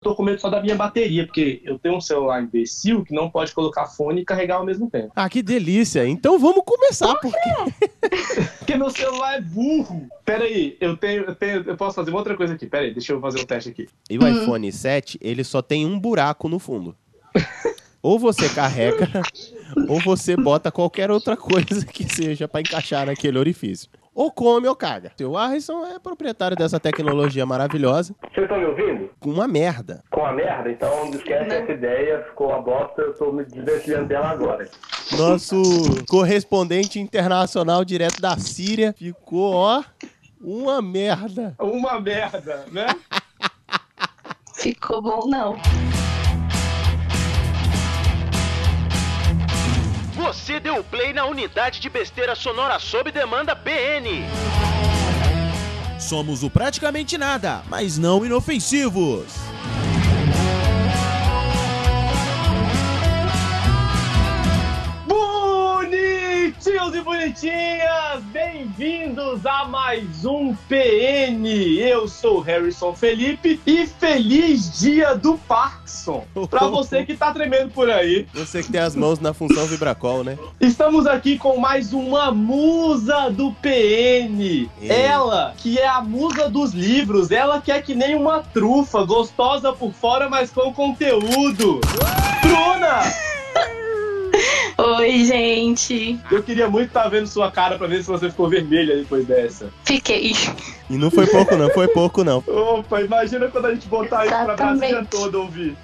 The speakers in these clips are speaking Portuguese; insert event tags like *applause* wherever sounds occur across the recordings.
tô com medo só da minha bateria, porque eu tenho um celular imbecil que não pode colocar fone e carregar ao mesmo tempo. Ah, que delícia. Então vamos começar, Por porque... *laughs* Porque meu celular é burro. Pera aí, eu tenho, eu tenho, eu posso fazer uma outra coisa aqui. Pera aí, deixa eu fazer um teste aqui. E o iPhone 7, ele só tem um buraco no fundo. Ou você carrega, *laughs* ou você bota qualquer outra coisa que seja pra encaixar naquele orifício. Ou come ou caga. O Harrison é proprietário dessa tecnologia maravilhosa, Vocês estão me ouvindo? com uma merda. Com a merda? Então não esquece essa ideia, ficou uma bosta, eu tô me desvencilhando dela agora. Nosso correspondente internacional direto da Síria ficou, ó, uma merda. Uma merda, né? *laughs* Ficou bom, não. Você deu play na unidade de besteira sonora sob demanda PN. Somos o praticamente nada, mas não inofensivos. Bonitinhos e bonitinhas, bem-vindos a mais um PN. Eu sou Harrison Felipe e feliz dia do Parkinson. Pra você que tá tremendo por aí. Você que tem as mãos na função vibracol, né? Estamos aqui com mais uma musa do PN. Ela, que é a musa dos livros, ela que é que nem uma trufa, gostosa por fora, mas com conteúdo. Bruna! *laughs* Oi, gente. Eu queria muito estar vendo sua cara pra ver se você ficou vermelha depois dessa. Fiquei. E não foi pouco não, foi pouco não. Opa, imagina quando a gente botar isso pra Exatamente. Brasília toda ouvir.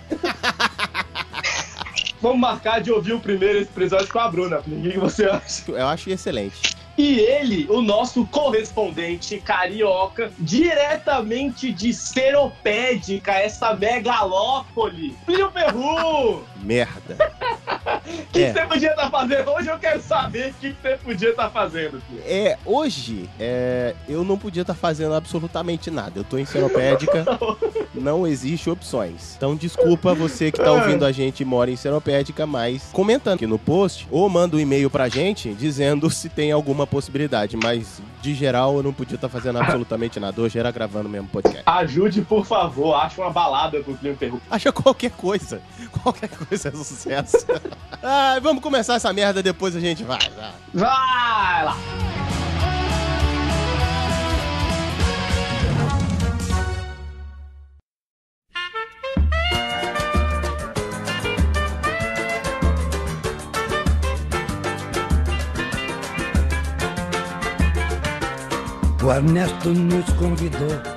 Vamos marcar de ouvir o primeiro episódio com a Bruna. O que você acha? Eu acho excelente. E ele, o nosso correspondente carioca, diretamente de Seropédica, essa megalópole. Plínio Perru! Merda. *laughs* O que É. você podia estar fazendo? Hoje eu quero saber o que você podia estar fazendo, filho. É, hoje, é, eu não podia estar fazendo absolutamente nada. Eu tô em Seropédica, *laughs* não existe opções. Então, desculpa você que tá ouvindo a gente e mora em Seropédica, mas comentando aqui no post, ou manda um e-mail pra gente dizendo se tem alguma possibilidade. Mas, de geral, eu não podia estar fazendo absolutamente nada. Hoje era gravando mesmo podcast. Ajude, por favor. Acha uma balada pro Plínio Perru. Acha qualquer coisa. Qualquer coisa é sucesso. ah, *laughs* vamos começar essa merda, depois a gente vai. vai. Vai lá! O Ernesto nos convidou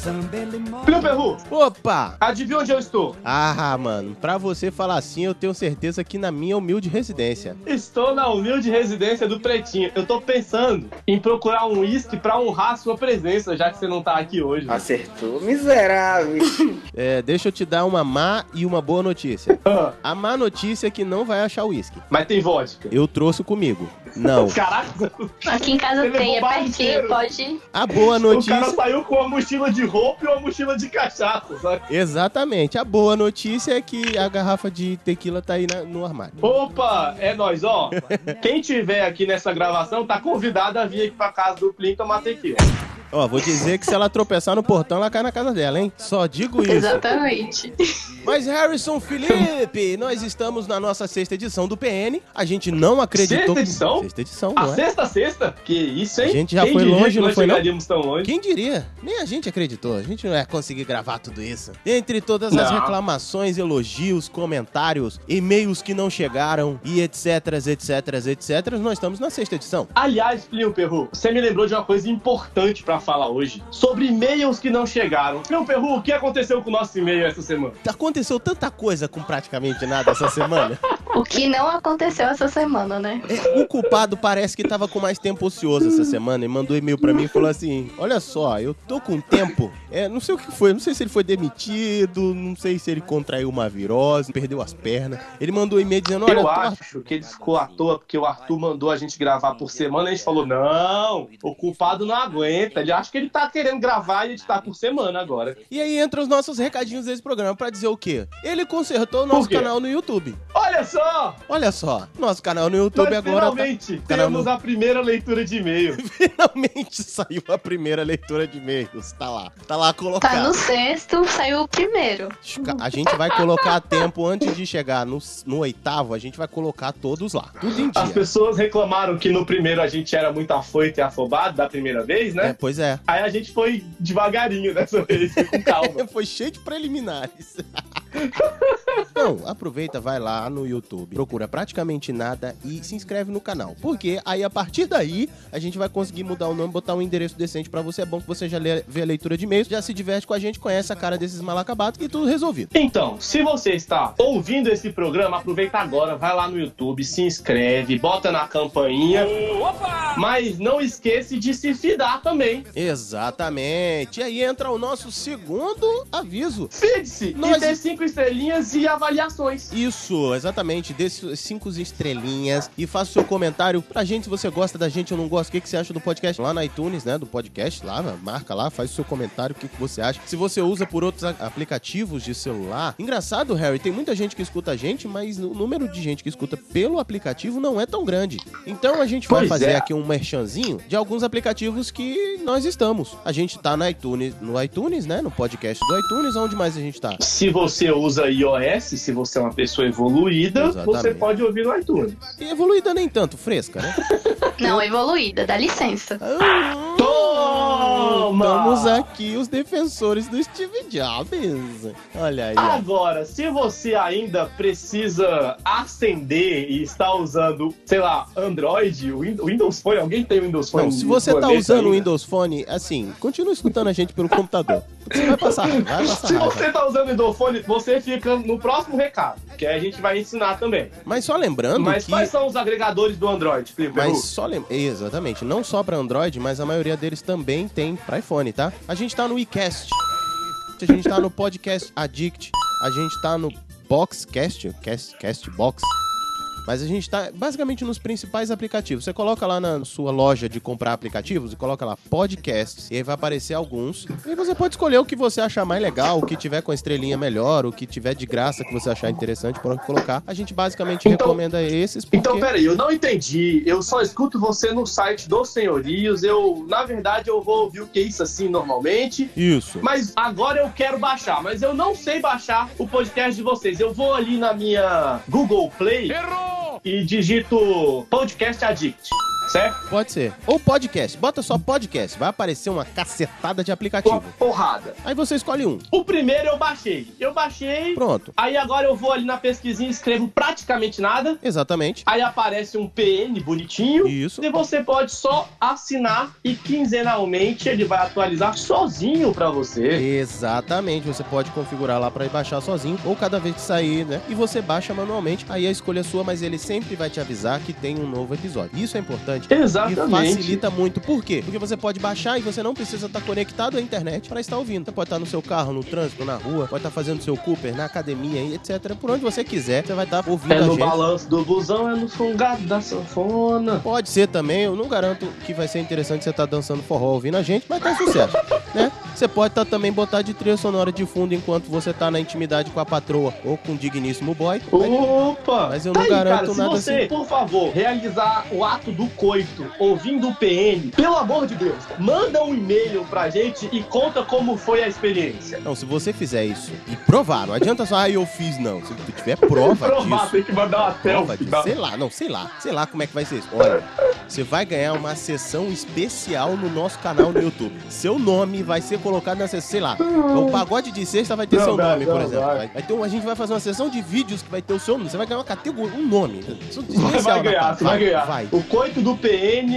Plínio Perru, Opa! adivinha onde eu estou? Ah, mano, pra você falar assim, eu tenho certeza que na minha humilde residência. Estou na humilde residência do Pretinho. Eu tô pensando em procurar um uísque pra honrar a sua presença, já que você não tá aqui hoje. Acertou, miserável. *laughs* É, deixa eu te dar uma má e uma boa notícia. Ah, A má notícia é que não vai achar uísque. mas tem vodka. Eu trouxe comigo. Não. *laughs* Caraca, Aqui em casa Ele tem, é pertinho. Pode. A boa o cara notícia. saiu com uma mochila de roupa e uma mochila de cachaça, sabe? Exatamente. A boa notícia é que a garrafa de tequila tá aí na- no armário. Opa, é nóis, ó. Quem tiver aqui nessa gravação tá convidado a vir aqui pra casa do Plin tomar tequila. Ó, vou dizer que se ela tropeçar no portão, ela cai na casa dela, hein? Só digo isso. Exatamente. Mas Harrison Felipe, nós estamos na nossa sexta edição do PN. A gente não acreditou. Sexta edição? Sexta edição, A não é? sexta sexta? Que isso, hein? A gente já Quem foi diria longe, que não nós foi, não? tão longe. Quem diria? Nem a gente acreditou. A gente não ia conseguir gravar tudo isso. Entre todas as Não. reclamações, elogios, comentários, e-mails que não chegaram e etc, etc, etc, nós estamos na sexta edição. Aliás, Plínio Perru, você me lembrou de uma coisa importante pra falar hoje. Sobre e-mails que não chegaram. Plínio Perru, o que aconteceu com o nosso e-mail essa semana? Aconteceu tanta coisa com praticamente nada essa semana. *laughs* O que não aconteceu essa semana, né? O culpado parece que tava com mais tempo ocioso essa semana e mandou e-mail pra mim e falou assim: Olha só, eu tô com tempo. É, não sei o que foi, não sei se ele foi demitido, não sei se ele contraiu uma virose, perdeu as pernas. Ele mandou e-mail dizendo: Olha, Eu tô- acho que ele ficou à toa porque o Arthur mandou a gente gravar por semana e a gente falou: não, o culpado não aguenta. Ele acha que ele tá querendo gravar e editar por semana agora. E aí entra os nossos recadinhos desse programa pra dizer o quê? Ele consertou o nosso canal no YouTube. Olha só! Só! Olha só, nosso canal no YouTube Nós agora tá- finalmente Caramba. temos a primeira leitura de e-mail. *laughs* finalmente saiu a primeira leitura de e-mails. Tá lá, tá lá colocado. Tá no sexto, saiu o primeiro. A gente vai colocar a tempo antes de chegar no, no oitavo, a gente vai colocar todos lá. Tudo em As dia. pessoas reclamaram que no primeiro a gente era muito afoito e afobado da primeira vez, né? É, pois é. Aí a gente foi devagarinho dessa vez, com calma. *laughs* Foi cheio de preliminares. *laughs* *laughs* Não, aproveita, vai lá no YouTube, procura praticamente nada e se inscreve no canal. Porque aí a partir daí a gente vai conseguir mudar o nome, botar um endereço decente pra você. É bom que você já lê, vê a leitura de e-mails, já se diverte com a gente, conhece a cara desses malacabatos e tudo resolvido. Então, se você está ouvindo esse programa, aproveita agora, vai lá no YouTube, se inscreve, bota na campainha. Mas não esqueça de se fidar também. Exatamente. E aí entra o nosso segundo aviso. Fide-se Nós- e dê cinco estrelinhas e avaliações. Isso, exatamente. Dê cinco estrelinhas e faça o seu comentário pra gente se você gosta da gente ou não gosta. O que, que você acha do podcast lá na iTunes, né? Do podcast lá, marca lá, faz o seu comentário, o que, que você acha. Se você usa por outros aplicativos de celular. Engraçado, Harry, tem muita gente que escuta a gente, mas o número de gente que escuta pelo aplicativo não é tão grande. Então a gente vai Pois fazer é. aqui um merchanzinho de alguns aplicativos que nós estamos. A gente tá no iTunes, no iTunes, né? No podcast do iTunes, onde mais a gente tá? Se você usa iOS, se você é uma pessoa evoluída, Exatamente. você pode ouvir no iTunes. E evoluída nem tanto, fresca, né? *laughs* Não, evoluída, dá licença. Ah, Toma! Estamos aqui os defensores do Steve Jobs. Olha aí. Agora, se você ainda precisa acender e está usando, sei lá, Android, Windows Phone, alguém tem Windows Phone? Não, se você tá nesse usando o? Windows Phone, assim, continua escutando a gente pelo computador. Você vai passar vai passar Se raiva. você tá usando Phone, você fica no próximo recado, que a gente vai ensinar também. Mas só lembrando Mas que... quais são os agregadores do Android, Felipe? Mas só. Exatamente, não só pra Android, mas a maioria deles também tem pra iPhone, tá? A gente tá no iCast, a gente tá no Podcast Addict, a gente tá no Boxcast, Cast, Castbox. Mas a gente tá basicamente nos principais aplicativos. Você coloca lá na sua loja de comprar aplicativos e coloca lá podcasts, e aí vai aparecer alguns. E você pode escolher o que você achar mais legal, o que tiver com a estrelinha melhor, o que tiver de graça que você achar interessante para colocar. A gente basicamente Então- recomenda esses porque Então, peraí, eu não entendi. Eu só escuto você no site dos senhorios. Eu, na verdade, eu vou ouvir o que é isso assim normalmente. Isso. Mas agora eu quero baixar, mas eu não sei baixar o podcast de vocês. Eu vou ali na minha Google Play e digito Podcast Addict, certo? Pode ser. Ou podcast. Bota só podcast. Vai aparecer uma cacetada de aplicativo. porrada. Aí você escolhe um. O primeiro eu baixei. Eu baixei. Pronto. Aí agora eu vou ali na pesquisinha e escrevo praticamente nada. Exatamente. Aí aparece um PN bonitinho. Isso. E você pode só assinar e quinzenalmente ele vai atualizar sozinho pra você. Exatamente. Você pode configurar lá para baixar sozinho ou cada vez que sair, né? E você baixa manualmente. Aí a escolha é sua, mas ele sempre vai te avisar que tem um novo episódio. Isso é importante. E Exatamente. facilita muito. Por quê? Porque você pode baixar e você não precisa estar conectado à internet para estar ouvindo. Você pode estar no seu carro, no trânsito, na rua, pode estar fazendo seu Cooper, na academia, e etc. Por onde você quiser, você vai estar ouvindo É no balanço do busão, é no fungado da sanfona. Pode ser também, eu não garanto que vai ser interessante você estar dançando forró ouvindo a gente, mas tá sucesso, né? Você pode tá, também botar de trilha sonora de fundo enquanto você tá na intimidade com a patroa ou com o digníssimo boy. Opa! Mas eu Tá não aí, garanto cara, se nada você, assim. por favor, realizar o ato do coito ouvindo o PN, pelo amor de Deus, manda um e-mail pra gente e conta como foi a experiência. Não, se você fizer isso e provar, não adianta só, ah, eu fiz, não. Se tu tiver prova Provar, disso, tem que mandar uma prova selfie. disso, tá? sei lá, não, sei lá, sei lá como é que vai ser isso. Olha, você vai ganhar uma sessão especial no nosso canal no YouTube. Seu nome vai ser colocado na sessão, sei lá, o pagode de sexta vai ter Não, seu vai, nome, por não, exemplo. vai. Vai, vai ter a gente vai fazer uma sessão de vídeos que vai ter o seu nome. Você vai ganhar uma categoria, um nome. Isso é Vai, especial vai na ganhar, você vai ganhar. Vai. O coito do PN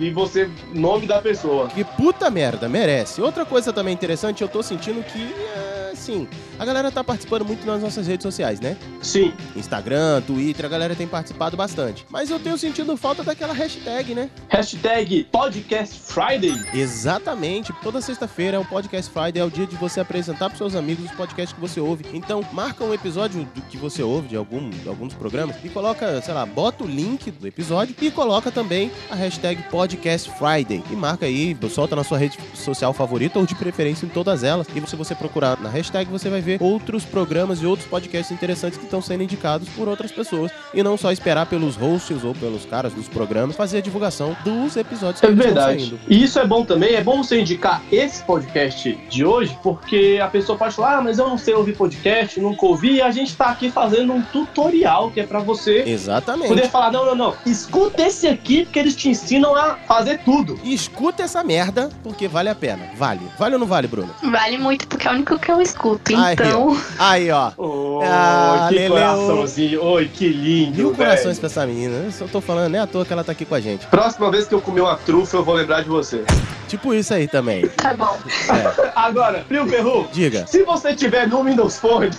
e você, nome da pessoa. Que puta merda, merece. Outra coisa também interessante, eu tô sentindo que, é, assim, a galera tá participando muito nas nossas redes sociais, né? Sim. Instagram, Twitter, a galera tem participado bastante. Mas eu tenho sentido falta daquela hashtag, né? Hashtag Podcast Friday. Exatamente. Toda sexta-feira é o Podcast Friday, é o dia de você apresentar pros seus amigos os podcasts que você ouve. Então, marca um episódio do que você ouve, de algum, de alguns programas, e coloca, sei lá, bota o link do episódio e coloca também a hashtag Podcast Friday. E marca aí, solta na sua rede social favorita ou de preferência em todas elas. E se você procurar na hashtag você vai ver outros programas e outros podcasts interessantes que estão sendo indicados por outras pessoas. E não só esperar pelos hosts ou pelos caras dos programas fazer a divulgação dos episódios que É verdade. saindo. E isso é bom também, é bom você indicar esse podcast de hoje, porque a pessoa pode falar, ah, mas eu não sei ouvir podcast, nunca ouvi, e a gente tá aqui fazendo um tutorial que é pra você Exatamente. poder falar, não, não, não, escuta esse aqui, porque eles te ensinam a fazer tudo. E escuta essa merda, porque vale a pena. Vale. Vale ou não vale, Bruno? Vale muito, porque é o único que eu escuto. Ai, Então, Aí, ó. Oh, Ah, que Leleu. coraçãozinho, oi, que lindo, Mil corações pra essa menina. Eu só tô falando, nem à toa que ela tá aqui com a gente. Próxima vez que eu comer uma trufa, eu vou lembrar de você. Tipo isso aí também. tá bom. É. Agora, Frio Perru, Diga. se você tiver no Windows Phone,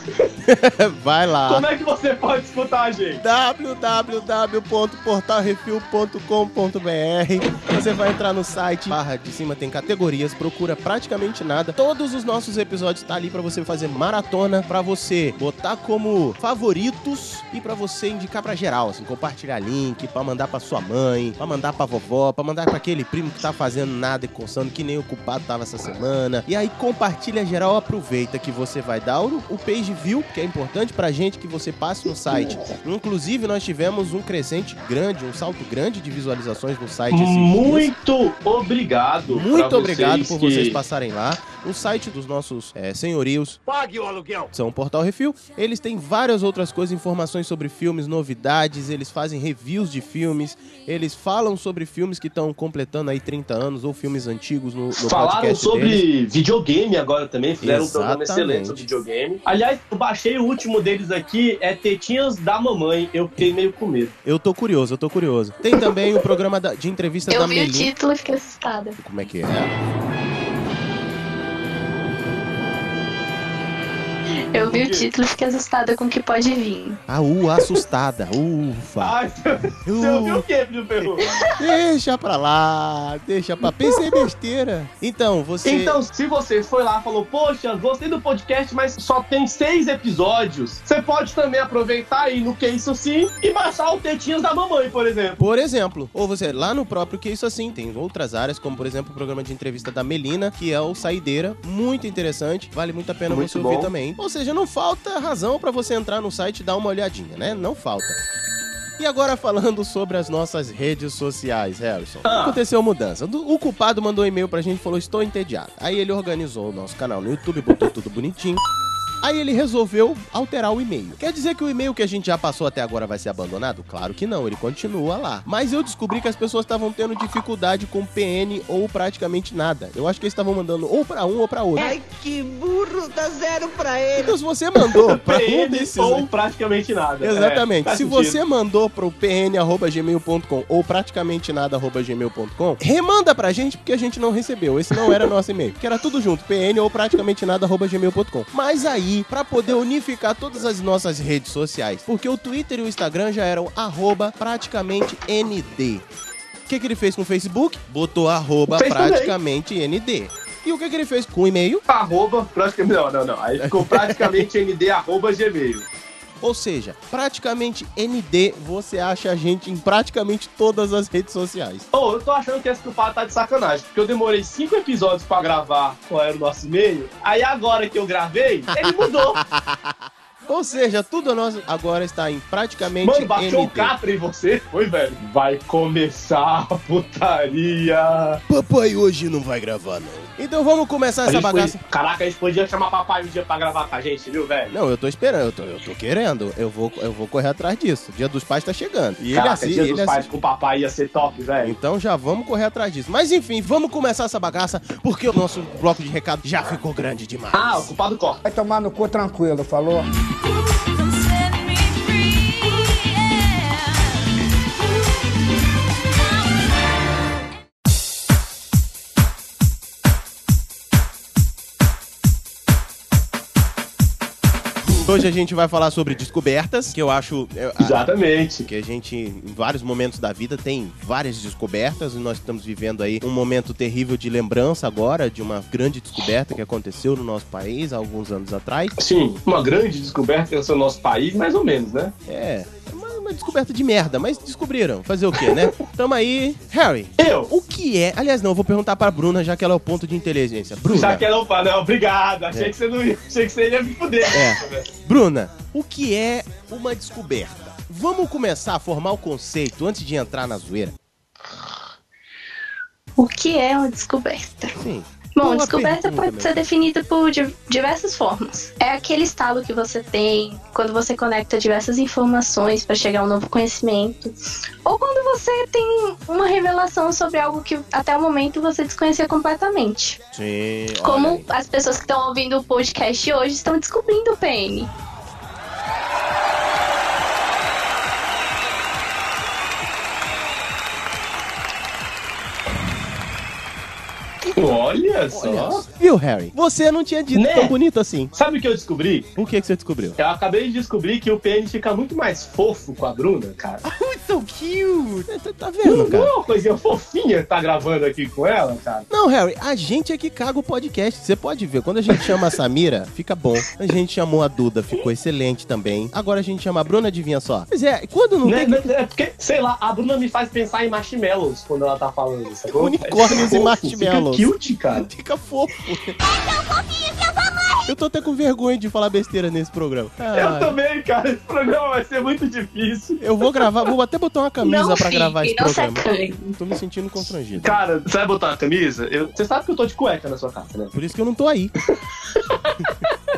*laughs* Vai lá. como é que você pode escutar a gente? www.portalrefil.com.br Você vai entrar no site, barra de cima tem categorias, procura praticamente nada. Todos os nossos episódios tá ali pra você fazer maratona, pra você botar como favoritos e pra você indicar pra geral, assim, compartilhar link, pra mandar pra sua mãe, pra mandar pra vovó, pra mandar pra aquele primo que tá fazendo nada e coçando que nem o culpado tava essa semana. E aí compartilha geral, aproveita que você vai dar o, o page view, que é importante pra gente que você passe no site. Inclusive, nós tivemos um crescente grande, um salto grande de visualizações no site esses dias. Muito obrigado. Muito obrigado por que- vocês passarem lá. O site dos nossos é, senhorios Pague o aluguel. são o Portal Refil. Eles têm várias outras coisas, informações sobre filmes, novidades, eles fazem reviews de filmes, eles falam sobre filmes que estão completando aí 30 anos ou filmes antigos no, no Falaram podcast sobre deles. videogame agora também, fizeram um programa Exatamente. excelente sobre videogame. Aliás, eu baixei o último deles aqui, é Tetinhas da Mamãe. Eu fiquei meio com medo. Eu tô curioso, eu tô curioso. Tem também o programa da- de entrevista da Eu vi o Melinda. título e fiquei assustada. Como é que é? Eu vi o título e fiquei assustada com o que pode vir. Ah, uh, assustada. Ufa. Ai, você ouviu o quê, Frio Perru? *laughs* Deixa pra lá, deixa pra... Pensei besteira. Então, você... Então, se você foi lá e falou, poxa, gostei do podcast, mas só tem seis episódios, você pode também aproveitar aí no Que Isso Sim e baixar o Tetinhas da Mamãe, por exemplo. Por exemplo, ou você, lá no próprio Que Isso Assim, tem outras áreas, como por exemplo o programa de entrevista da Melina, que é o Saideira, muito interessante, vale muito a pena Muito você ouvir bom. também. Ou seja, não falta razão pra você entrar no site e dar uma olhadinha, né? Não falta. E agora falando sobre as nossas redes sociais, Harrison. Ah. Aconteceu mudança. O culpado mandou um e-mail pra gente e falou: Estou entediado. Aí ele organizou o nosso canal no YouTube, botou tudo bonitinho. Aí ele resolveu alterar o e-mail. Quer dizer que o e-mail que a gente já passou até agora vai ser abandonado? Claro que não, ele continua lá. Mas eu descobri que as pessoas estavam tendo dificuldade com PN ou praticamente nada. Eu acho que eles estavam mandando ou pra um ou pra outro. Ai, que burro, dá zero pra ele. Então se você mandou pra um PN desses... ou praticamente nada. Exatamente. É, Se sentido. você mandou pro pn.gmail.com ou praticamente nada.gmail.com, remanda pra gente porque a gente não recebeu. Esse não era nosso e-mail. Que era tudo junto, pn ou praticamente nada.gmail.com. Mas aí, pra poder unificar todas as nossas redes sociais, porque o Twitter e o Instagram já eram arroba praticamente nd. O que, que ele fez com o Facebook? Botou arroba praticamente nd. E o que, que ele fez com o e-mail? Arroba, praticamente. Não, não, não. Aí ficou praticamente nd arroba gmail. Ou seja, praticamente ND, você acha a gente em praticamente todas as redes sociais. Ô, eu tô achando que esse culpado tá de sacanagem, porque eu demorei cinco episódios pra gravar qual era o nosso e-mail. Aí agora que eu gravei, ele mudou. *laughs* Ou seja, tudo nosso agora está em praticamente Mano, baixou o ND. catra em você? Foi, velho. Vai começar a putaria. Papai hoje não vai gravar, não. Então vamos começar A essa bagaça. podia- Caraca, a gente podia chamar papai um dia pra gravar com a gente, viu, velho? Não, eu tô esperando, eu tô, eu tô querendo. Eu vou, eu vou correr atrás disso. Dia dos pais tá chegando. E ele Caraca, assim, dia ele dos assim. pais com o papai ia ser top, velho. Então já vamos correr atrás disso. Mas enfim, vamos começar essa bagaça, porque o nosso bloco de recado já ficou grande demais. Ah, o culpado corta. Vai tomar no cu tranquilo, falou? Hoje a gente vai falar sobre descobertas, que eu acho. eu- a- Exatamente. que a gente, em vários momentos da vida, tem várias descobertas e nós estamos vivendo aí um momento terrível de lembrança agora de uma grande descoberta que aconteceu no nosso país há alguns anos atrás. Sim, uma grande descoberta no nosso país, mais ou menos, né? É, é uma descoberta de merda, mas descobriram. Fazer o quê, né? Tamo aí. Harry, Eu. o que é... Aliás, não, eu vou perguntar pra Bruna, já que ela é o ponto de inteligência. Bruna, Já que ela não fala, não, obrigado. Achei É. que você não ia, achei que você ia me fuder. É. Bruna, o que é uma descoberta? Vamos começar a formar o conceito antes de entrar na zoeira? O que é uma descoberta? Sim. Bom, descoberta pergunta, pode ser definida por di- diversas formas. É aquele estado que você tem quando você conecta diversas informações para chegar a um novo conhecimento, ou quando você tem uma revelação sobre algo que até o momento você desconhecia completamente. Sim. Como as pessoas que estão ouvindo o podcast hoje estão descobrindo o PN. Olha só. Olha, viu, Harry? Você não tinha dito Né? tão bonito assim. Sabe o que eu descobri? O que, que você descobriu? Eu acabei de descobrir que o PN fica muito mais fofo com a Bruna, cara. *laughs* so cute! Tá, tá Não, vendo, cara? é uma coisinha fofinha tá gravando aqui com ela, cara. Não, Harry, a gente é que caga o podcast. Você pode ver, quando a gente chama a Samira, *laughs* fica bom. A gente chamou a Duda, ficou excelente também. Agora a gente chama a Bruna, adivinha só. Pois é, quando não Né, tem... né, É porque, sei lá, a Bruna me faz pensar em marshmallows quando ela tá falando, sacou? Unicórnios É e marshmallows. Cute, cara. *laughs* Fica fofo. Eu tô até com vergonha de falar besteira nesse programa. Eu Ah, também, cara. Esse programa vai ser muito difícil. eu vou gravar, vou até botar uma camisa não pra fique, gravar esse programa. acanhe. Tô me sentindo constrangido. Cara, você vai botar uma camisa? Eu- Você sabe que eu tô de cueca na sua casa, né? Por isso que eu não tô aí. *laughs*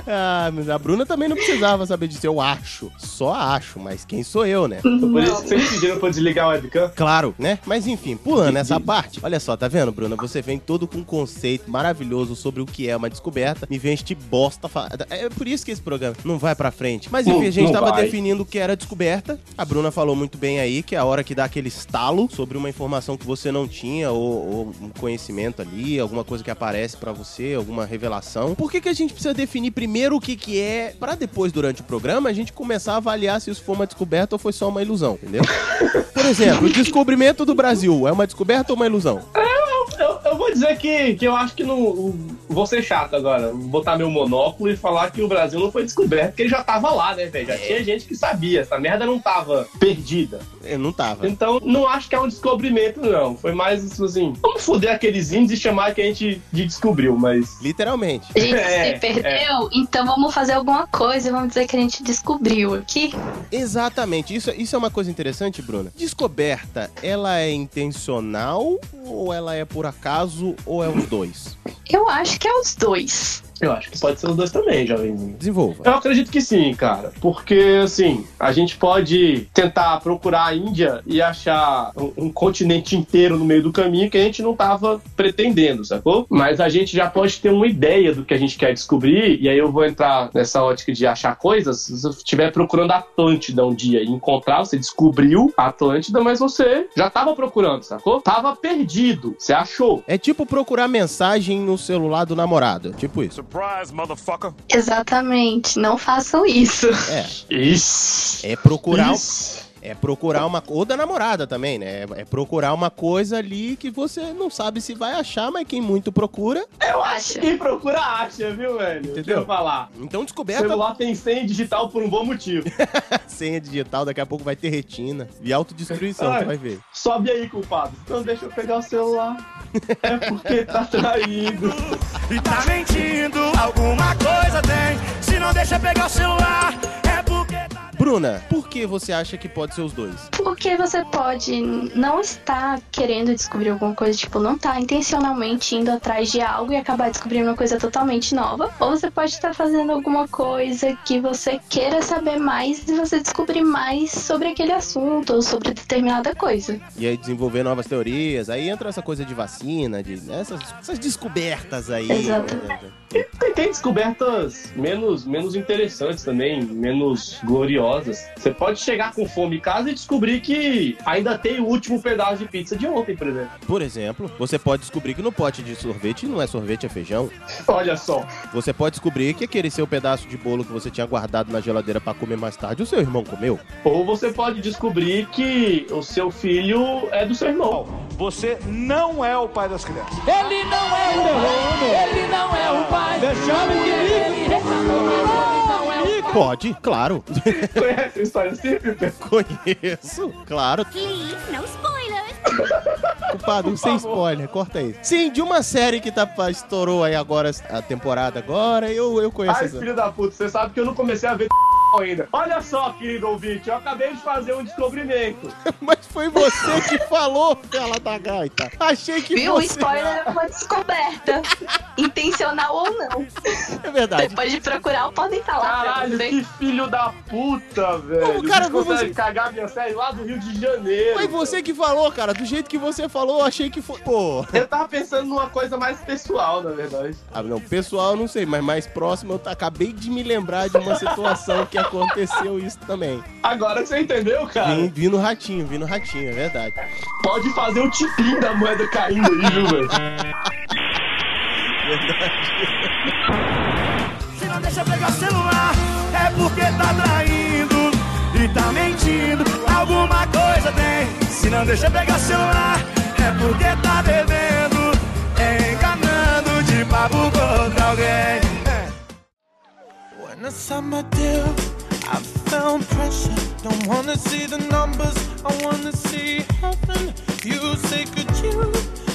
ah, mas a Bruna também não precisava saber disso. Eu acho. Só acho, mas quem sou eu, né? Por isso que vocês pediram pra desligar a webcam. Claro, né? Mas enfim, pulando essa parte. Olha só, tá vendo, Bruna? Você vem todo com um conceito maravilhoso sobre o que é uma descoberta. Me vem este bosta. fa- É por isso que esse programa não vai pra frente. Mas enfim, Não- a gente não tava vai. definindo o que era descoberta. A Bruna falou muito bem aí que é a hora que dá aquele estalo sobre uma informação que você não tinha ou, ou um conhecimento ali, alguma coisa que aparece pra você, alguma revelação. Por que, que a gente precisa definir primeiro o que, que é, pra depois, durante o programa, a gente começar a avaliar se isso foi uma descoberta ou foi só uma ilusão, entendeu? Por exemplo, o descobrimento do Brasil é uma descoberta ou uma ilusão? Dizer que, que eu acho que não. Vou ser chato agora. Vou botar meu monóculo e falar que o Brasil não foi descoberto, porque ele já tava lá, né, velho? Já tinha gente que sabia. Essa merda não tava perdida. Eu não tava. Então, não acho que é um descobrimento, não. Foi mais isso assim. Vamos foder aqueles índios e chamar que a gente de descobriu, mas. Literalmente. A gente É, se perdeu, então vamos fazer alguma coisa e vamos dizer que a gente descobriu aqui. Exatamente. Isso, isso é uma coisa interessante, Bruna. Descoberta, ela é intencional ou ela é por acaso ou é os dois? Eu acho que é os dois. Eu acho que pode ser os dois também, jovenzinho. Desenvolva. Eu acredito que sim, cara. Porque, assim, a gente pode tentar procurar a Índia e achar um, um continente inteiro no meio do caminho que a gente não tava pretendendo, sacou? Mas a gente já pode ter uma ideia do que a gente quer descobrir, e aí eu vou entrar nessa ótica de achar coisas. Se você estiver procurando a Atlântida um dia e encontrar, você descobriu a Atlântida, mas você já tava procurando, sacou? Tava perdido. Você achou. É tipo procurar mensagem no celular do namorado. Tipo isso. Surprise, motherfucker. Exatamente, não façam isso. É. Isso. É procurar. Isso. É procurar uma. Ou da namorada também, né? É procurar uma coisa ali que você não sabe se vai achar, mas quem muito procura. Eu acho que quem procura acha, viu, velho? Deixa Entendeu? eu falar. Então O descoberta. celular tem senha digital por um bom motivo. *laughs* Senha digital, daqui a pouco vai ter retina. E autodestruição, Ai. tu vai ver. Sobe aí, culpado. Não deixa eu pegar o celular. É porque tá traído. E tá mentindo, alguma coisa tem. Se não deixa pegar o celular, é porque tá. Bruna, por que você acha que pode ser os dois? Porque você pode não estar querendo descobrir alguma coisa, tipo, não tá intencionalmente indo atrás de algo e acabar descobrindo uma coisa totalmente nova. Ou você pode estar fazendo alguma coisa que você queira saber mais e você descobrir mais sobre aquele assunto ou sobre determinada coisa. E aí desenvolver novas teorias. Aí entra essa coisa de vacina, de né, essas, essas descobertas aí. Exatamente. né? Tem, tem descobertas menos, menos interessantes também, menos gloriosas. Você pode chegar com fome em casa e descobrir que ainda tem o último pedaço de pizza de ontem, por exemplo. Por exemplo, você pode descobrir que no pote de sorvete não é sorvete, é feijão. Olha só. Você pode descobrir que aquele seu pedaço de bolo que você tinha guardado na geladeira pra comer mais tarde, o seu irmão comeu. Ou você pode descobrir que o seu filho é do seu irmão. Você não é o pai das crianças. Ele não é o Ele não é o pai. Deixame de mim. Ele não é o Pode, claro. Conhece a história assim, Piper? Conheço, claro. Please, no spoilers. Culpado, sem spoiler, corta aí. Sim, de uma série que tá, estourou aí agora, a temporada agora, eu, eu conheço Ai, essa. filho da puta, você sabe que eu não comecei a ver *laughs* ainda. Olha só, querido ouvinte, eu acabei de fazer um descobrimento. *laughs* Mas foi você que falou, fela da gaita. Achei que Viu? O você... spoiler é uma descoberta. *laughs* Intencional ou não. É verdade. Depois de procurar, podem falar. Caralho. Que *laughs* filho da puta, velho. Ô, cara, Você cagar minha série lá do Rio de Janeiro. Foi você que falou, cara. Do jeito que você falou, eu achei que foi. Pô. Eu tava pensando numa coisa mais pessoal, na verdade. Ah, não, pessoal, não sei, mas mais próximo eu acabei de me lembrar de uma situação que aconteceu isso também. Agora você entendeu, cara? Vim, vim no ratinho, vim no ratinho, é verdade. Pode fazer o tipinho da moeda caindo aí, viu, velho? *laughs* Se não deixa pegar o celular, é porque tá traindo e tá mentindo. Alguma coisa tem. Se não deixa pegar o celular, é porque tá devendo, enganando de papo com outra alguém. When I signed my deal, I found pressure. Don't wanna see the numbers, I wanna see heaven. You say, could you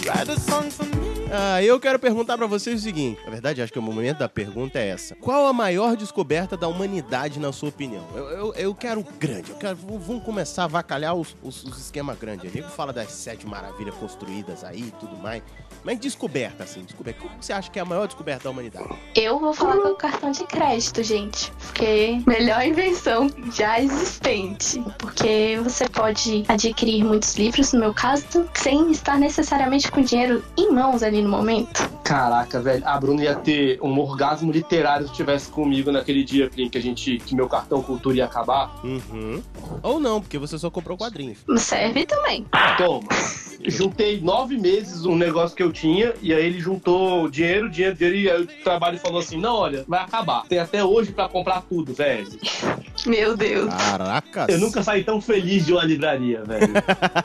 Ah, eu quero perguntar pra vocês o seguinte. Na verdade, acho que o momento da pergunta é essa. Qual a maior descoberta da humanidade, na sua opinião? Eu, eu, eu quero grande. Eu quero, vamos começar a vacalhar os, os, os esquemas grandes. Nego fala das sete maravilhas construídas aí e tudo mais. Mas descoberta, assim, descoberta. O que você acha que é a maior descoberta da humanidade? Eu vou falar com o cartão de crédito, gente. Porque melhor invenção já existente. Porque você pode adquirir muitos livros, no meu caso, sem estar necessariamente com dinheiro em mãos ali no momento. Caraca, velho, a Bruna ia ter um orgasmo literário se estivesse comigo naquele dia, Plin, que a gente. que meu cartão cultura ia acabar. Uhum. Ou não, porque você só comprou quadrinhos. Serve também. Toma. Juntei nove meses um negócio que eu tinha, e aí ele juntou dinheiro, dinheiro, dinheiro, e aí o trabalho falou assim: não, olha, vai acabar. Tem até hoje pra comprar tudo, velho. *laughs* Meu Deus. Caracas. Eu nunca saí tão feliz de uma livraria, velho.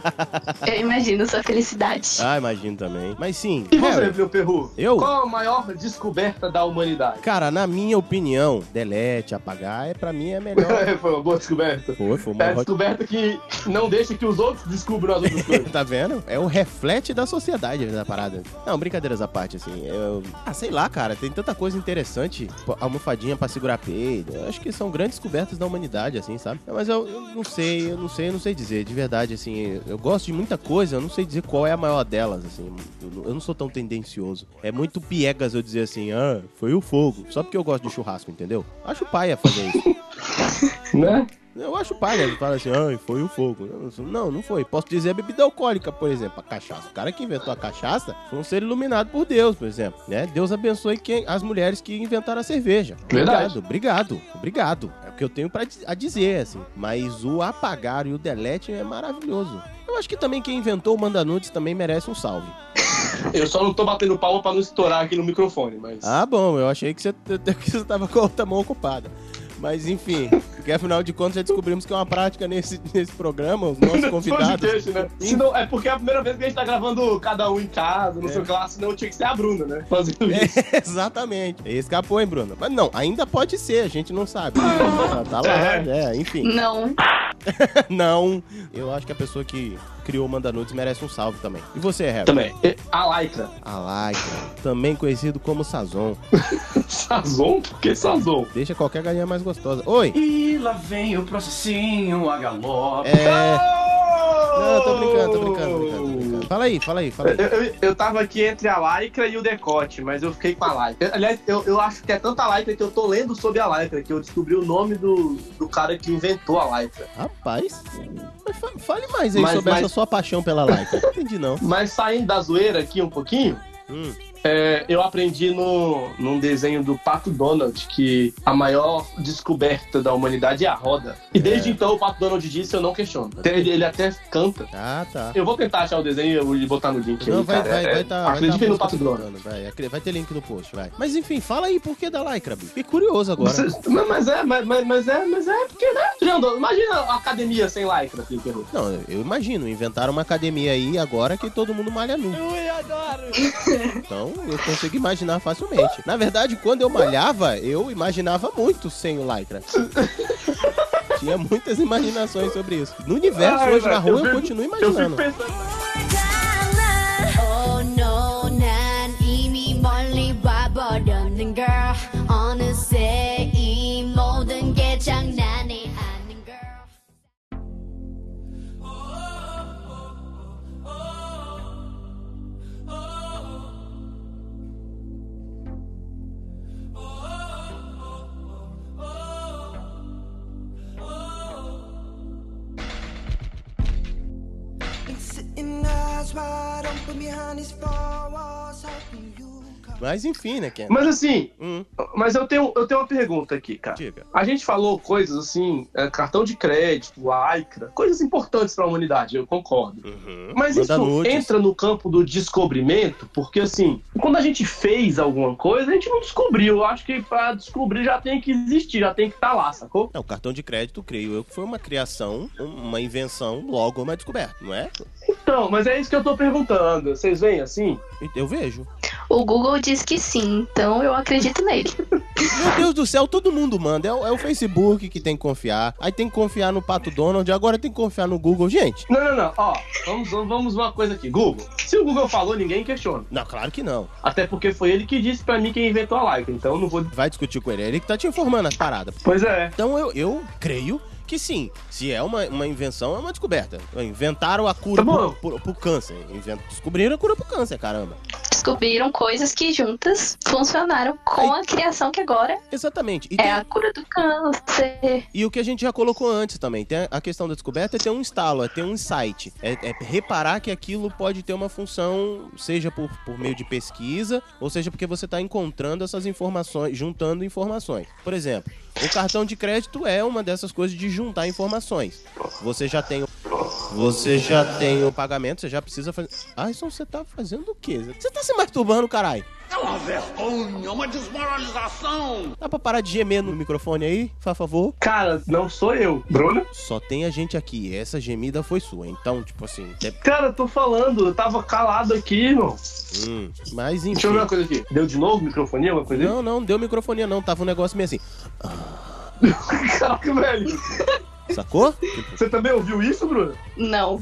*laughs* Eu imagino sua felicidade. Ah, imagino também. Mas sim. E você, Harry, meu perru? Eu? Qual a maior descoberta da humanidade? Cara, na minha opinião, delete, apagar, é pra mim é melhor. *laughs* foi uma boa descoberta. Foi, foi uma É descoberta que não deixa que os outros descubram as outras coisas. *laughs* Tá vendo? É o reflete da sociedade da parada. Não, brincadeiras à parte, assim. Eu... Ah, sei lá, cara. Tem tanta coisa interessante. Almofadinha pra segurar peido. Eu acho que são grandes descobertas da humanidade, assim, sabe? Mas eu, eu não sei, eu não sei, eu não sei dizer. De verdade, assim, eu gosto de muita coisa, eu não sei dizer qual é a maior delas, assim. Eu, não- eu não sou tão tendencioso. É muito piegas eu dizer assim, ah, foi o fogo. Só porque eu gosto de churrasco, entendeu? Acho paia fazer isso. *laughs* né? Eu acho paia, ele fala assim, ai, foi o fogo. Não, não foi. Posso dizer a bebida alcoólica, por exemplo, a cachaça. O cara que inventou a cachaça foi um ser iluminado por Deus, por exemplo. Né? Deus abençoe quem, as mulheres que inventaram a cerveja. Verdade. Obrigado, obrigado, obrigado. O que eu tenho pra, di- a dizer, assim. Mas o apagar e o delete é maravilhoso. Eu acho que também quem inventou o Mandanudes também merece um salve. *laughs* Eu só não tô batendo palma pra não estourar aqui no microfone, mas. Ah, bom, eu achei que você, *laughs* que você tava com a outra mão ocupada. Mas enfim, porque afinal de contas já descobrimos que é uma prática nesse, nesse programa, os *laughs* nossos convidados. Podcast, né? Senão, é porque é a primeira vez que a gente tá gravando cada um em casa, não sei o que lá, senão tinha que ser a Bruna, né? Fazendo isso. É, *laughs* exatamente. Escapou, hein, Bruno? Mas não, ainda pode ser, a gente não sabe. Ah, tá lá, *laughs* é, enfim. Não. não, eu acho que a pessoa que criou o Mandanudes merece um salve também. E você, Harry? Também. A Lycra. A Lycra, também conhecido como Sazon. *laughs* Sazon? Por que Sazon? Deixa qualquer galinha mais gostosa. Oi! E lá vem o processinho, a galope. É. Não, tô brincando, tô brincando, tô brincando, tô brincando. Fala aí, fala aí, fala aí. Eu, eu, eu tava aqui entre a lycra e o decote, mas eu fiquei com a lycra. Aliás, eu, eu acho que é tanta lycra que eu tô lendo sobre a lycra, que eu descobri o nome do, do cara que inventou a lycra. Rapaz, fale mais aí Mas- sobre mas- essa sua paixão pela Lycra. Não entendi não. Mas saindo da zoeira aqui um pouquinho, Hum. É, eu aprendi no, num desenho do Pato Donald que a maior descoberta da humanidade é a roda. E desde então o Pato Donald disse, eu não questiono. Ele, ele até canta. Ah, tá. Eu vou tentar achar o desenho e botar no link. Não, aí, vai, cara. vai, É- vai tá. Acredite vai tá no Pato Donald. Vai, vai ter link no post, vai. Mas enfim, fala aí por que da Lycra, bicho. Fiquei curioso agora. Você- mas, é, mas, mas- mas é, mas é porque, né? Jandô, imagina a academia sem lycra, assim, Perru. Não, eu imagino, inventaram uma academia aí agora que todo mundo malha nu. Eu adoro. Então, eu consigo imaginar facilmente. Na verdade, quando eu malhava, eu imaginava muito sem o Lycra. Tinha muitas imaginações sobre isso. No universo, Ai, hoje na rua, eu, eu continuo imaginando. Eu Mas enfim, né, Ken? Mas assim, Hum, mas eu tenho, eu tenho uma pergunta aqui, cara. diga. A gente falou coisas assim, é, cartão de crédito, lycra, coisas importantes para a humanidade, eu concordo. Uhum. Mas Manda isso nudes. entra no campo do descobrimento, porque assim, quando a gente fez alguma coisa, a gente não descobriu. Eu acho que para descobrir já tem que existir, já tem que estar lá, sacou? Não, o cartão de crédito, creio eu, que foi uma criação, uma invenção, logo uma descoberta, não é? Então, mas é isso que eu tô perguntando. Vocês veem assim? Eu vejo. O Google diz que sim, então eu acredito nele. *laughs* Meu Deus do céu, todo mundo manda. É, o- é o Facebook que tem que confiar. Aí tem que confiar no Pato Donald, agora tem que confiar no Google. Gente, Não, não, não. Ó, vamos, vamos uma coisa aqui. Google. Se o Google falou, ninguém questiona. não, claro que não. Até porque foi ele que disse pra mim quem inventou a lycra. Então eu não vou. Vai discutir com ele, é ele que tá te informando as paradas. Pois é. Então eu, eu creio que sim. Se é uma, uma invenção, é uma descoberta. Inventaram a cura Tá pro, pro- pro câncer. Invent- Descobriram a cura pro câncer, caramba. Descobriram coisas que juntas funcionaram com a criação que agora Exatamente. E, é tem- a cura do câncer. e o que a gente já colocou antes também. Tem a questão da descoberta é ter um instalo, é ter um insight. É, é reparar que aquilo pode ter uma função, seja por, por meio de pesquisa, ou seja porque você está encontrando essas informações, juntando informações. Por exemplo, o cartão de crédito é uma dessas coisas de juntar informações. Você já tem o você já tem o pagamento, você já precisa fazer. Ah, então você tá fazendo o quê? Você tá se masturbando, caralho? É uma vergonha, uma desmoralização. Dá pra parar de gemer no microfone aí, por favor? Cara, não sou eu. Bruno? Só tem a gente aqui. Essa gemida foi sua. Então, tipo assim. é- Cara, eu tô falando. Eu tava calado aqui, irmão. Hum, mas enfim. Deixa eu ver uma coisa aqui. Deu de novo microfonia, alguma coisa aí? Não, não, deu microfonia não. Tava um negócio meio assim. Caraca, velho. Sacou? Você também ouviu isso, Bruno? Não.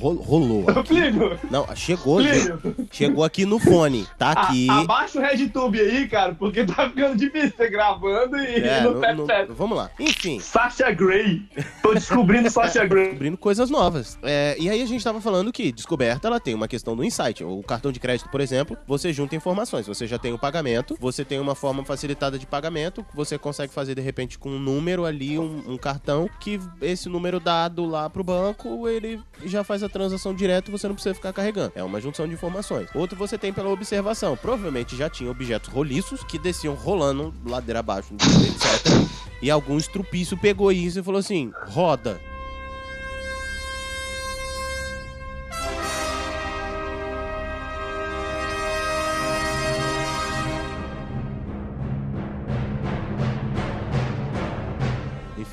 Rolou. Plínio. Não, chegou, Plínio. gente. Chegou aqui no fone. Tá aqui. A- abaixa o RedTube aí, cara, porque tá ficando difícil você gravando e É, não não- tá vamos lá. Enfim. Sasha Grey. Tô descobrindo *laughs* Sasha Grey. descobrindo coisas novas. É, e aí a gente tava falando que descoberta ela tem uma questão do insight. O cartão de crédito, por exemplo, você junta informações. Você já tem o pagamento, você tem uma forma facilitada de pagamento, você consegue fazer de repente com um número ali, um, um cartão, que esse número dado lá pro banco, ele já faz a transação direto, você não precisa ficar carregando. É uma junção de informações. Outro você tem pela observação. Provavelmente já tinha objetos roliços que desciam rolando ladeira abaixo, etc. E algum estrupício pegou isso e falou assim: roda.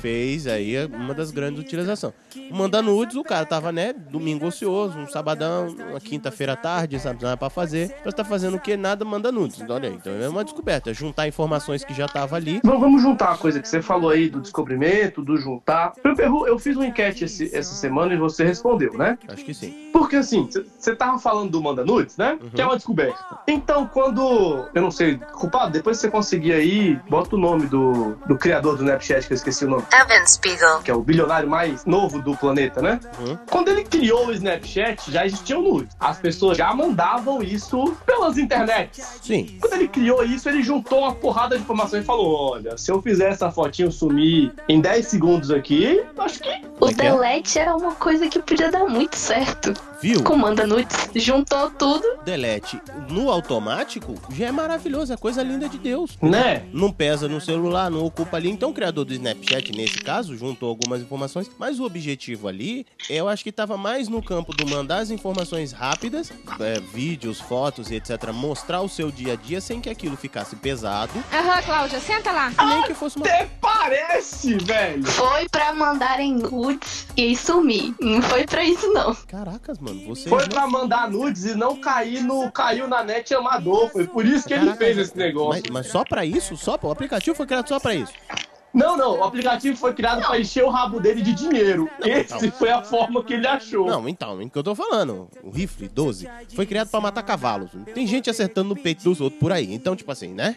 Fez aí uma das grandes utilizações. O Manda Nudes, o cara tava, né, domingo ocioso, um sabadão, uma quinta-feira à tarde, sabe, nada pra fazer. Você tá fazendo o que? Nada, manda nudes. Então, olha aí, então é uma descoberta, juntar informações que já tava ali. Vamos, vamos juntar a coisa que você falou aí do descobrimento, do juntar. Eu, pergu- eu fiz uma enquete esse- essa semana e você respondeu, né? Acho que sim. Porque assim, você tava falando do Manda Nudes, né? Que é uma descoberta. Então, quando. Eu não sei, culpado, depois você conseguir aí, bota o nome do, do criador do Snapchat, que eu esqueci o nome. Evan Spiegel. Que é o bilionário mais novo do planeta, né? Uhum. Quando ele criou o Snapchat, já existiam nudes. As pessoas já mandavam isso pelas internets. Sim. Quando ele criou isso, ele juntou uma porrada de informações e falou: olha, se eu fizer essa fotinho sumir em 10 segundos aqui, acho que. O delete era uma coisa que podia dar muito certo. Viu? Comanda nudes, juntou tudo. Delete no automático já é maravilhoso, é coisa linda de Deus. Né? Não pesa no celular, não ocupa ali. Então o criador do Snapchat, nesse caso, juntou algumas informações, mas o objetivo ali, eu acho que tava mais no campo do mandar as informações rápidas, é, vídeos, fotos e etc, mostrar o seu dia a dia sem que aquilo ficasse pesado. Aham, Cláudia, senta lá. Nem que fosse uma... Até parece, velho. Foi pra mandarem nudes e sumir. Não foi pra isso, não. Caracas, mano, você. Foi pra mandar nudes e não cair no. caiu na net amador. Foi por isso que ele Caraca, fez esse negócio. Mas, mas só pra isso? Só o aplicativo foi criado só pra isso. Não, não, o aplicativo foi criado pra encher o rabo dele de dinheiro. Esse não. foi a forma que ele achou. Não, então, é o que eu tô falando. O rifle 12 foi criado pra matar cavalos. Tem gente acertando no peito dos outros por aí. Então, tipo assim, né?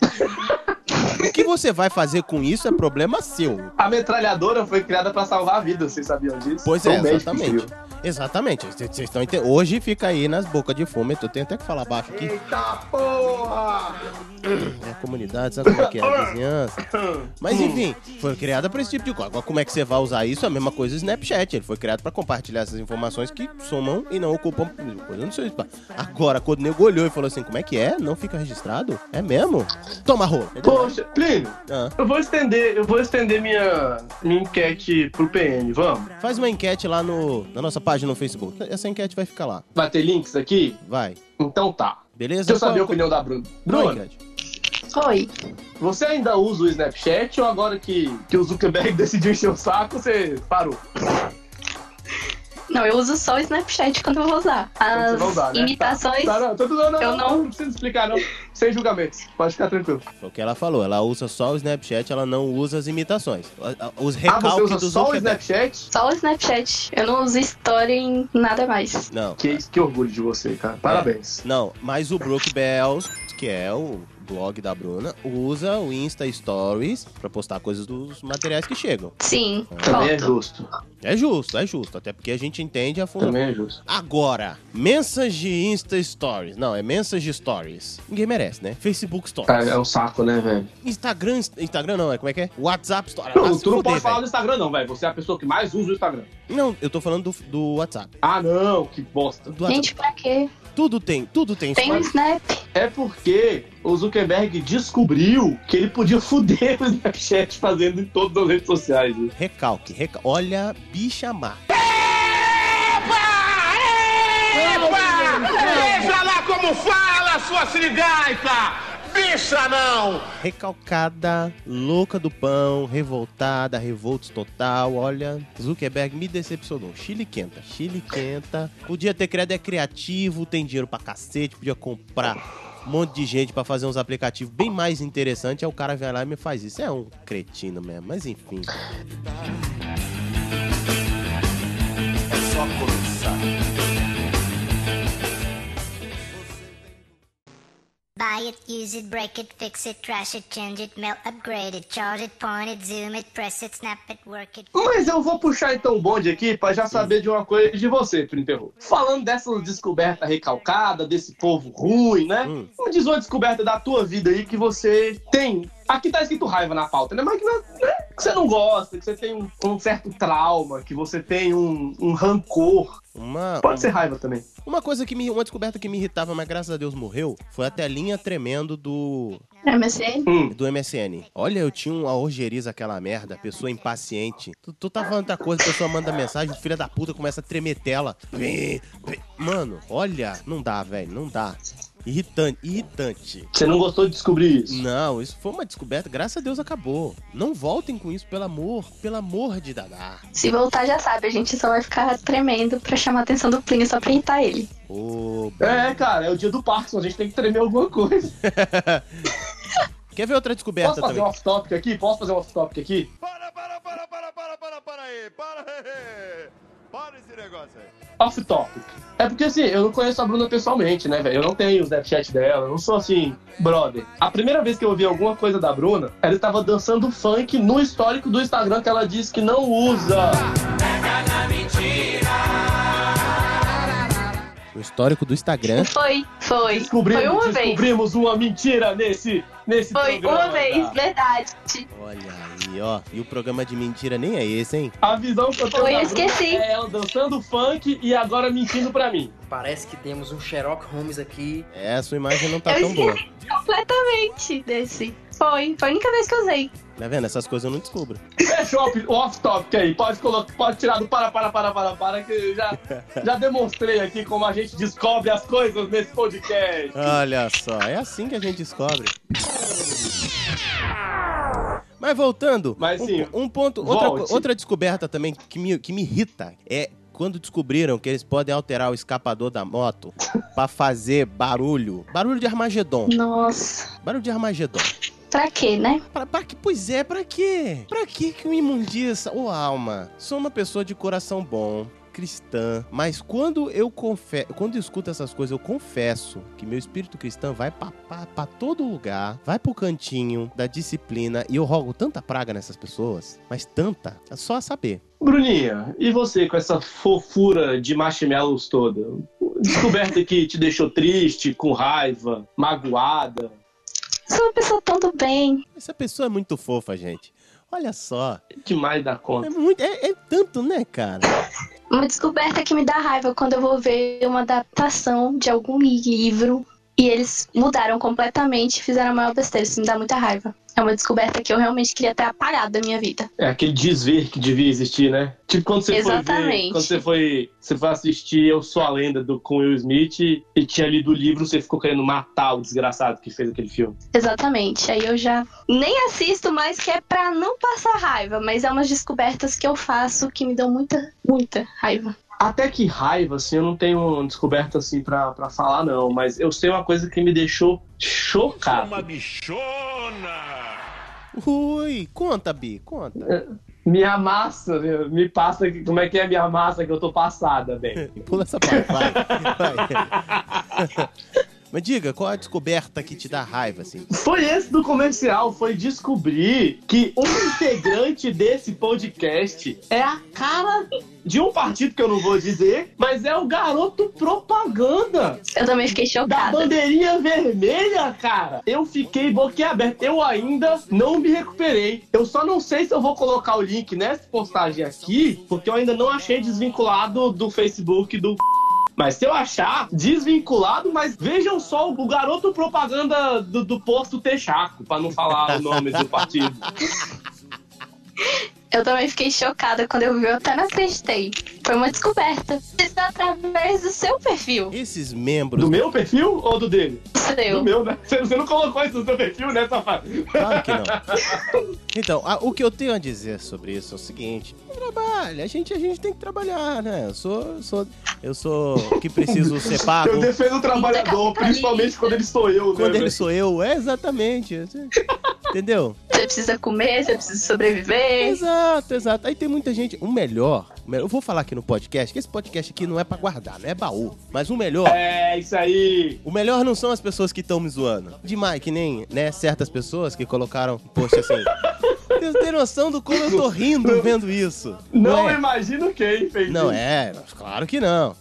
O que você vai fazer com isso é problema seu. A metralhadora foi criada pra salvar vidas, vocês sabiam disso? Pois é, exatamente. Exatamente. Vocês vocês estão ente- Hoje fica aí nas bocas de fome. Eu tenho até que falar baixo aqui. Eita porra! É a comunidade, sabe como é que é? A vizinhança. Mas enfim, foi criada pra esse tipo de coisa. Agora, como é que você vai usar isso? É a mesma coisa o Snapchat. Ele foi criado pra compartilhar essas informações que somam e não ocupam coisa no seu espaço. Agora, quando o nego olhou e falou assim: como é que é? Não fica registrado? É mesmo? Toma rola. Poxa, Plínio, Ah. eu vou estender, eu vou estender minha, minha enquete pro PN, vamos? Faz uma enquete lá no, na nossa página no Facebook. Essa enquete vai ficar lá. Vai ter links aqui? Vai. Então tá. Beleza? Deixa eu saber a opinião da Bruna. Bruna? Oi. você ainda usa o Snapchat ou agora que, que o Zuckerberg *laughs* decidiu encher o saco, você parou? Não, eu uso só o Snapchat quando eu vou usar. As Você vai usar, né? imitações. Tá, não, tudo, não, não, eu não, não- não precisa explicar, não. Sem julgamentos. Pode ficar tranquilo. Foi o que ela falou. Ela usa só o Snapchat, ela não usa as imitações. Os Ah, recalques você usa do só o Zuckerberg. Snapchat? Só o Snapchat. Eu não uso Story em nada mais. Não. Que, que orgulho de você, cara. Parabéns. Não, mas o Brook Bells, que é o blog da Bruna, usa o Insta Stories pra postar coisas dos materiais que chegam. Sim, Também é justo. É justo, é justo. Até porque a gente entende a fundo. Também é justo. Agora, mensagem Insta Stories. Não, é mensagem Stories. Ninguém merece, né? Facebook Stories. É, é um saco, né, velho? Instagram, Instagram não, é como é que é? WhatsApp Stories. Não, Ah, tu não fuder, pode falar velho. do Instagram, não, velho. Você é a pessoa que mais usa o Instagram. Não, eu tô falando do, do WhatsApp. Ah, não, que bosta. Do WhatsApp. Gente, pra quê? Tudo tem, tudo tem Tem o. Snap. É porque o Zuckerberg descobriu que ele podia fuder o Snapchat fazendo em todas as redes sociais. né? Recalque, reca... olha, bicha má. Veja lá como fala, sua sirigaita! Bicha não! Recalcada, louca do pão, revoltada, revoltos total. Olha, Zuckerberg me decepcionou. Chile quenta, Chile quenta. Podia ter criado, é criativo, tem dinheiro pra cacete, podia comprar um monte de gente pra fazer uns aplicativos bem mais interessantes. Aí o cara vem lá e me faz isso. É um cretino mesmo, mas enfim. É só começar. Buy it, use it, break it, fix it, trash it, change it, melt, upgrade it, charge it, point it, zoom it, press it, snap it, work it. Mas eu vou puxar então o bonde aqui pra já saber de uma coisa de você, Printerro. Falando dessa descoberta recalcada, desse povo ruim, né? Hum. Me diz uma descoberta da tua vida aí que você tem. Aqui tá escrito raiva na pauta, né? Mas que, não- né? que você não gosta, que você tem um, um certo trauma, que você tem um, um rancor. Uma, Pode ser raiva também. uma coisa que me. Uma descoberta que me irritava, mas graças a Deus morreu, foi a telinha tremendo do. MSN? Hum. do MSN. Olha, eu tinha uma orgeriza aquela merda, pessoa impaciente. Tu, tu tá falando outra coisa, a pessoa manda mensagem, filha da puta começa a tremer tela. Mano, olha, não dá, velho, não dá. Irritante, irritante. Você não gostou de descobrir isso? Não, isso foi uma descoberta, graças a Deus acabou. Não voltem com isso, pelo amor, pelo amor de Dadá. Se voltar, já sabe, a gente só vai ficar tremendo pra chamar a atenção do Plínio só pra irritar ele. Ô, É, cara, é o dia do Parkinson, a gente tem que tremer alguma coisa. *laughs* Quer ver outra descoberta Posso fazer também? um off-topic aqui? Posso fazer um off-topic aqui? Para, para, para, para, para, para, para aí! Para aí! Para esse negócio aí! Off-topic. É porque assim, eu não conheço a Bruna pessoalmente, né, velho? Eu não tenho o Snapchat dela, eu não sou assim, brother. A primeira vez que eu ouvi alguma coisa da Bruna, ela estava dançando funk no histórico do Instagram que ela disse que não usa. No histórico do Instagram. Foi, foi. Descobrimos, foi uma vez. descobrimos uma mentira nesse, nesse Foi programa. uma vez, tá? verdade. Olha aí, ó. E o programa de mentira nem é esse, hein? A visão que eu Foi, da eu Bruna esqueci. é ela dançando funk e agora mentindo pra mim. Parece que temos um Sherlock Holmes aqui. É, a sua imagem não tá eu tão boa. esqueci completamente desse. Foi, foi a única vez que eu usei. Tá vendo? Essas coisas eu não descubro. Fecha o off- o off-topic aí. Pode, colocar, pode tirar do para, para, para, para, para, que eu já, *laughs* já demonstrei aqui como a gente descobre as coisas nesse podcast. Olha só, é assim que a gente descobre. Mas voltando, Mas, um, sim, um ponto, outra, outra descoberta também que me, que me irrita é quando descobriram que eles podem alterar o escapador da moto pra fazer barulho. Barulho de Armagedon. Nossa. Barulho de Armagedon. Pra quê, né? Pra, pra que, pois é, pra quê? Pra que que o imundiça? Ô alma, sou uma pessoa de coração bom, cristã, mas quando eu confesso, quando eu escuto essas coisas, eu confesso que meu espírito cristão vai pra todo lugar, vai pro cantinho da disciplina e eu rogo tanta praga nessas pessoas, mas tanta, é só saber. Bruninha, e você com essa fofura de marshmallows toda? Descoberta que te deixou triste, com raiva, magoada. Sou uma pessoa tão do bem. Essa pessoa é muito fofa, gente. Olha só. Demais da conta. É, muito, é, é tanto, né, cara? Uma descoberta que me dá raiva quando eu vou ver uma adaptação de algum livro e eles mudaram completamente e fizeram a maior besteira. Isso me dá muita raiva. É uma descoberta que eu realmente queria ter apagado da minha vida. É aquele desver que devia existir, né? Tipo quando você foi ver, Exatamente. quando você foi, você foi assistir Eu Sou a Lenda do com Will Smith e tinha lido o livro, você ficou querendo matar o desgraçado que fez aquele filme. Exatamente. Aí eu já nem assisto mais, que é pra não passar raiva, mas é umas descobertas que eu faço que me dão muita, muita raiva. Até que raiva, assim, eu não tenho uma descoberta assim pra, pra falar, não. Mas eu sei uma coisa que me deixou chocado. Uma bichona! Ui, conta, Bi, conta. Minha massa, me passa como é que é a minha massa que eu tô passada, bem. *laughs* Pula essa parte, vai. *laughs* vai. Mas diga, qual a descoberta que te dá raiva, assim? Foi esse do comercial, foi descobrir que um integrante desse podcast é a cara de um partido que eu não vou dizer, mas é o garoto propaganda. Eu também fiquei Da chocada. bandeirinha vermelha, cara. Eu fiquei boquiaberto. Eu ainda não me recuperei. Eu só não sei se eu vou colocar o link nessa postagem aqui, porque eu ainda não achei desvinculado do Facebook do. Mas se eu achar desvinculado, mas vejam só o garoto propaganda do, do posto Texaco, pra não falar o nome do partido. Eu também fiquei chocada quando eu vi, eu até não acreditei. Foi uma descoberta. Isso através do seu perfil. Esses membros. Do meu perfil ou do dele? Seu. Do meu, né? Você não colocou isso no seu perfil, né, safado? Claro que não. *laughs* Então, a- o que eu tenho a dizer sobre isso é o seguinte: trabalha, a gente, a gente tem que trabalhar, né? Eu sou, sou eu sou que preciso ser pago. Eu defendo o trabalhador, principalmente quando ele sou eu, né? Quando ele sou eu, é exatamente. Entendeu? Você precisa comer, você precisa sobreviver. Exato, exato. Aí tem muita gente. O melhor, o melhor- eu vou falar aqui no podcast, que esse podcast aqui não é pra guardar, não é baú. Mas o melhor. É, isso aí. O melhor não são as pessoas que estão me zoando. Demais, que nem, né, certas pessoas que colocaram post assim. *laughs* Vocês têm noção do como eu tô rindo vendo isso. Não é? imagino quem fez Não isso. é, claro que não.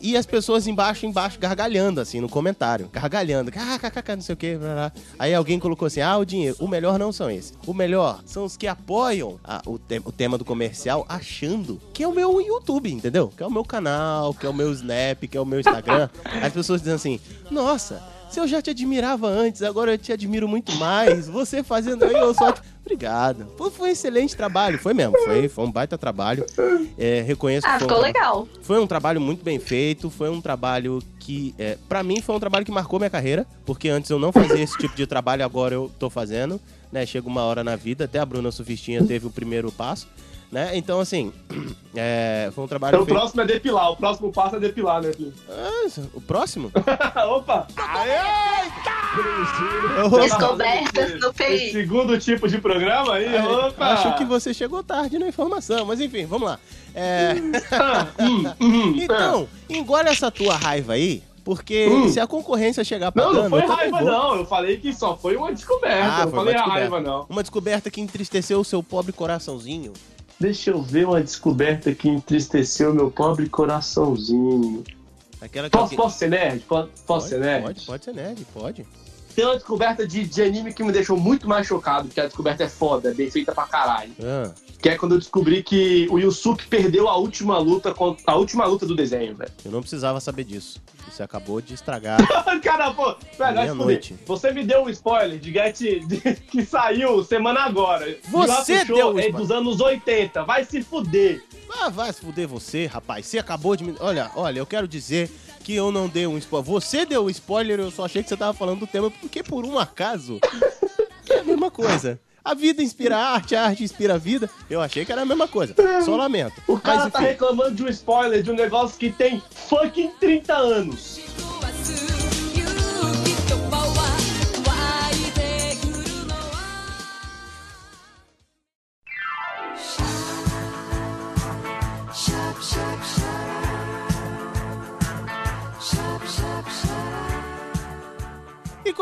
E as pessoas embaixo, embaixo, gargalhando, assim, no comentário. Gargalhando. Não sei o que. Aí alguém colocou assim: ah, o dinheiro. O melhor não são esses. O melhor são os que apoiam a- o, te- o tema do comercial achando que é o meu YouTube, entendeu? Que é o meu canal, que é o meu Snap, que é o meu Instagram. *laughs* As pessoas dizem assim: nossa. Se eu já te admirava antes, agora eu te admiro muito mais. Você fazendo aí, eu só. Obrigado. Foi, foi um excelente trabalho, foi mesmo. Foi, foi um baita trabalho. É, reconheço que Ah, foi um ficou traba- legal. foi um trabalho muito bem feito, foi um trabalho que, é, para mim, foi um trabalho que marcou minha carreira, porque antes eu não fazia esse tipo de trabalho, agora eu tô fazendo, né? Chega uma hora na vida, até a Bruna Sufistinha teve o primeiro passo, né? Então, assim, *clears throat* é, foi um trabalho Então, o feito... próximo é depilar. O próximo passo é depilar, né, filho? Ah, o próximo? *laughs* Opa! Descobertas no PI. segundo tipo de programa aí, É, opa! Acho que você chegou tarde na informação, mas enfim, vamos lá. É, Ah, *laughs* hum, hum, então, engole essa tua raiva aí, porque Hum. se a concorrência chegar Não, pagando... não foi também raiva, vou. não. Eu falei que só foi uma descoberta. Ah, não foi falei a raiva, não. Uma descoberta que entristeceu o seu pobre coraçãozinho. Deixa eu ver uma descoberta que entristeceu meu pobre coraçãozinho. Aquela que Posso, posso ser nerd? Posso, posso ser nerd? Pode, pode ser nerd, pode. Tem uma descoberta de, de anime que me deixou muito mais chocado, porque a descoberta é foda, é bem feita pra caralho. Ah, Que é quando eu descobri que o Yusuke perdeu a última luta contra, a última luta do desenho, velho. eu não precisava saber disso. Você acabou de estragar. *laughs* Cara, pô, velho, se Meia-noite. fuder. Você me deu um spoiler de Get de- que saiu semana agora. De Você Hakusho deu o é dos anos 80. Vai se fuder. Ah, vai se fuder você, rapaz. Você acabou de me. Olha, olha, eu quero dizer que eu não dei um spoiler. Você deu o spoiler, eu só achei que você tava falando do tema, porque por um acaso é a mesma coisa. A vida inspira a arte, a arte inspira a vida. Eu achei que era a mesma coisa. Só lamento. O cara Mas, tá reclamando de um spoiler de um negócio que tem fucking 30 anos.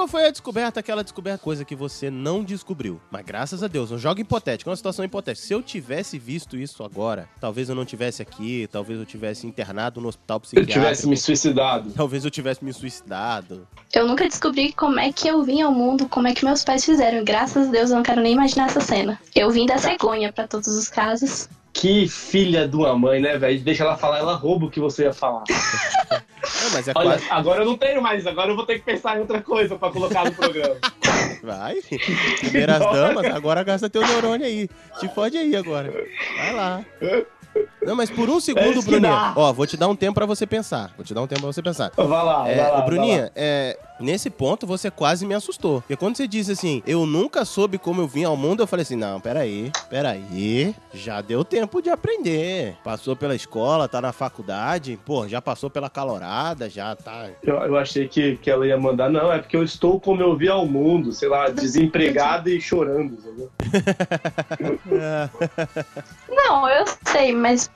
Qual foi a descoberta, aquela descoberta, coisa que você não descobriu? Mas graças a Deus, um jogo hipotético, uma situação hipotética. Se eu tivesse visto isso agora, talvez eu não tivesse aqui, talvez eu tivesse internado no hospital Se eu psiquiátrico. tivesse me suicidado. Talvez eu tivesse me suicidado. Eu nunca descobri como é que eu vim ao mundo, como é que meus pais fizeram. Graças a Deus, eu não quero nem imaginar essa cena. Eu vim da cegonha pra todos os casos. Que filha de uma mãe, né, velho? Deixa ela falar, ela rouba o que você ia falar. Não, mas é Olha, quase. agora eu não tenho mais, agora eu vou ter que pensar em outra coisa pra colocar no programa. Vai. Primeiras damas, agora gasta teu neurônio aí. Te fode aí agora. Vai lá. Não, mas por um segundo, que Bruninha. Ó, vou te dar um tempo pra você pensar. Vou te dar um tempo pra você pensar. Vai lá, É, vai lá. Bruninha, é, nesse ponto você quase me assustou. Porque quando você disse assim, eu nunca soube como eu vim ao mundo, eu falei assim, não, peraí, peraí, já deu tempo de aprender. Passou pela escola, tá na faculdade, pô, já passou pela calorada, já tá... Eu, eu achei que, que ela ia mandar, não, é porque eu estou como eu vi ao mundo, sei lá, desempregado e chorando, entendeu? *laughs* Não, eu sei, mas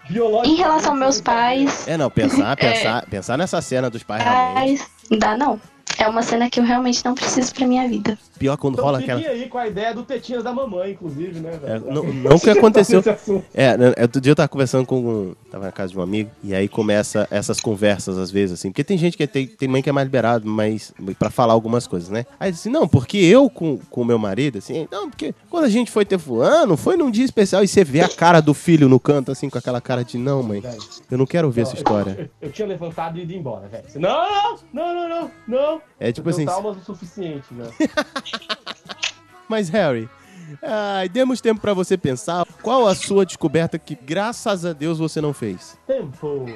em relação aos meus pais, É, não, pensar, *laughs* pensar, pensar nessa cena dos pais realmente. pais, não dá não. É uma cena que eu realmente não preciso pra minha vida. Pior quando Então rola aquela... aí com a ideia do tetinhas da mamãe, inclusive, né, É, velho? não, não que *laughs* aconteceu. É, né, outro dia eu tava conversando com. um- Tava na casa de um amigo, e aí começa essas conversas às vezes, assim. Porque tem gente que tem, tem mãe que é mais liberado, mas. pra falar algumas coisas, né? Aí assim, não, porque eu com o meu marido, assim, não, porque quando a gente foi ter fulano, foi num dia especial, e você vê a cara do filho no canto, assim, com aquela cara de não, mãe. Eu não quero ouvir essa história. Eu, eu tinha levantado e ido embora, velho. Não, não, não, não, não. É tipo eu assim- traumas o suficiente, né? *laughs* Mas, Harry. Ai, demos tempo pra você pensar. Qual a sua descoberta que, graças a Deus, você não fez? Tempo.